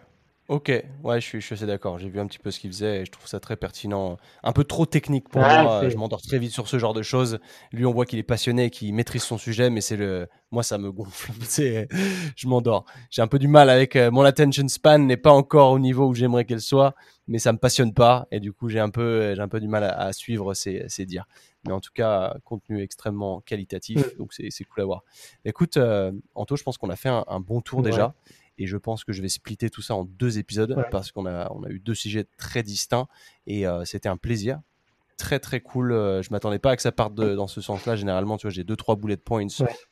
Ok, ouais, je suis, je suis assez d'accord. J'ai vu un petit peu ce qu'il faisait et je trouve ça très pertinent. Un peu trop technique pour moi. Je m'endors très vite sur ce genre de choses. Lui, on voit qu'il est passionné, qu'il maîtrise son sujet, mais c'est le, moi, ça me gonfle. je m'endors. J'ai un peu du mal avec mon attention span n'est pas encore au niveau où j'aimerais qu'elle soit mais ça me passionne pas et du coup j'ai un peu j'ai un peu du mal à, suivre ces, ces, dires mais en tout cas contenu extrêmement qualitatif mm. donc c'est cool à voir écoute euh, Anto je pense qu'on a fait un, bon tour déjà Et je pense que je vais splitter tout ça en deux épisodes parce qu'on a, on a eu deux sujets très distincts et c'était un plaisir très très cool. Euh, je m'attendais pas à que ça parte dans ce sens-là. Généralement, tu vois, j'ai deux trois bullet points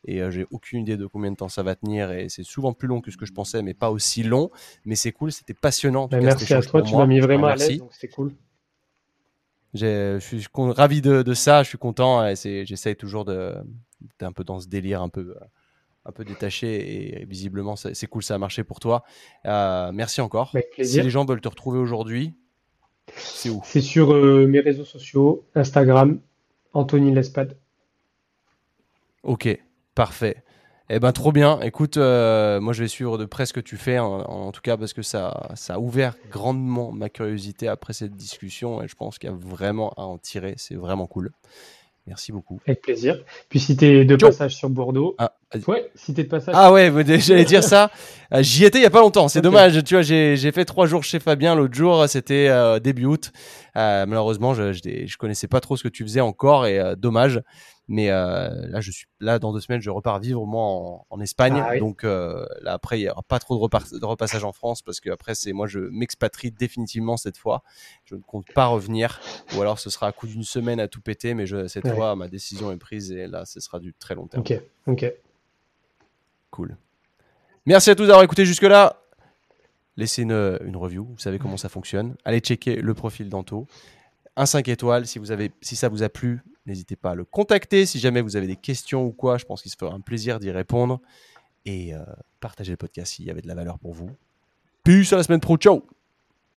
et euh, j'ai aucune idée de combien de temps ça va tenir. Et c'est souvent plus long que ce que je pensais, mais pas aussi long. Mais c'est cool, c'était passionnant. Bah, merci à toi, tu m'as mis vraiment à l'aise, donc c'était cool. Je suis ravi de, ça, je suis content. J'essaye toujours de, un peu dans ce délire un peu, un peu détaché et visiblement c'est cool, ça a marché pour toi. Euh, merci encore. Si les gens veulent te retrouver aujourd'hui, c'est où? C'est sur euh, mes réseaux sociaux, Instagram, Anthony Lespade. Ok, parfait. Eh ben trop bien. Écoute, euh, moi je vais suivre de près ce que tu fais, en, tout cas parce que ça, ça a ouvert grandement ma curiosité après cette discussion et je pense qu'il y a vraiment à en tirer. C'est vraiment cool. Merci beaucoup. Avec plaisir. Puis si t'es de passage sur Bordeaux. Ah, ouais, t'es de passage. Ah ouais, j'allais dire ça. Euh, j'y étais il y a pas longtemps. C'est dommage. Tu vois, j'ai fait trois jours chez Fabien l'autre jour. C'était euh, début août. Euh, malheureusement, je, je, connaissais pas trop ce que tu faisais encore et dommage. Mais là, je suis là dans deux semaines, je repars vivre moi en, Espagne. Ah Donc là après, il n'y aura pas trop de, repassage en France parce que après c'est moi je m'expatrie définitivement cette fois. Je ne compte pas revenir ou alors ce sera à coup d'une semaine à tout péter. Mais je, cette fois, ma décision est prise et là, ce sera du très long terme. Ok, ok. Cool. Merci à tous d'avoir écouté jusque là. Laissez une, une review, vous savez comment ça fonctionne. Allez checker le profil d'Anto un 5 étoiles si, ça vous a plu. N'hésitez pas à le contacter si jamais vous avez des questions ou quoi. Je pense qu'il se fera un plaisir d'y répondre. Et euh, partagez le podcast s'il y avait de la valeur pour vous. Peace à la semaine pro. Ciao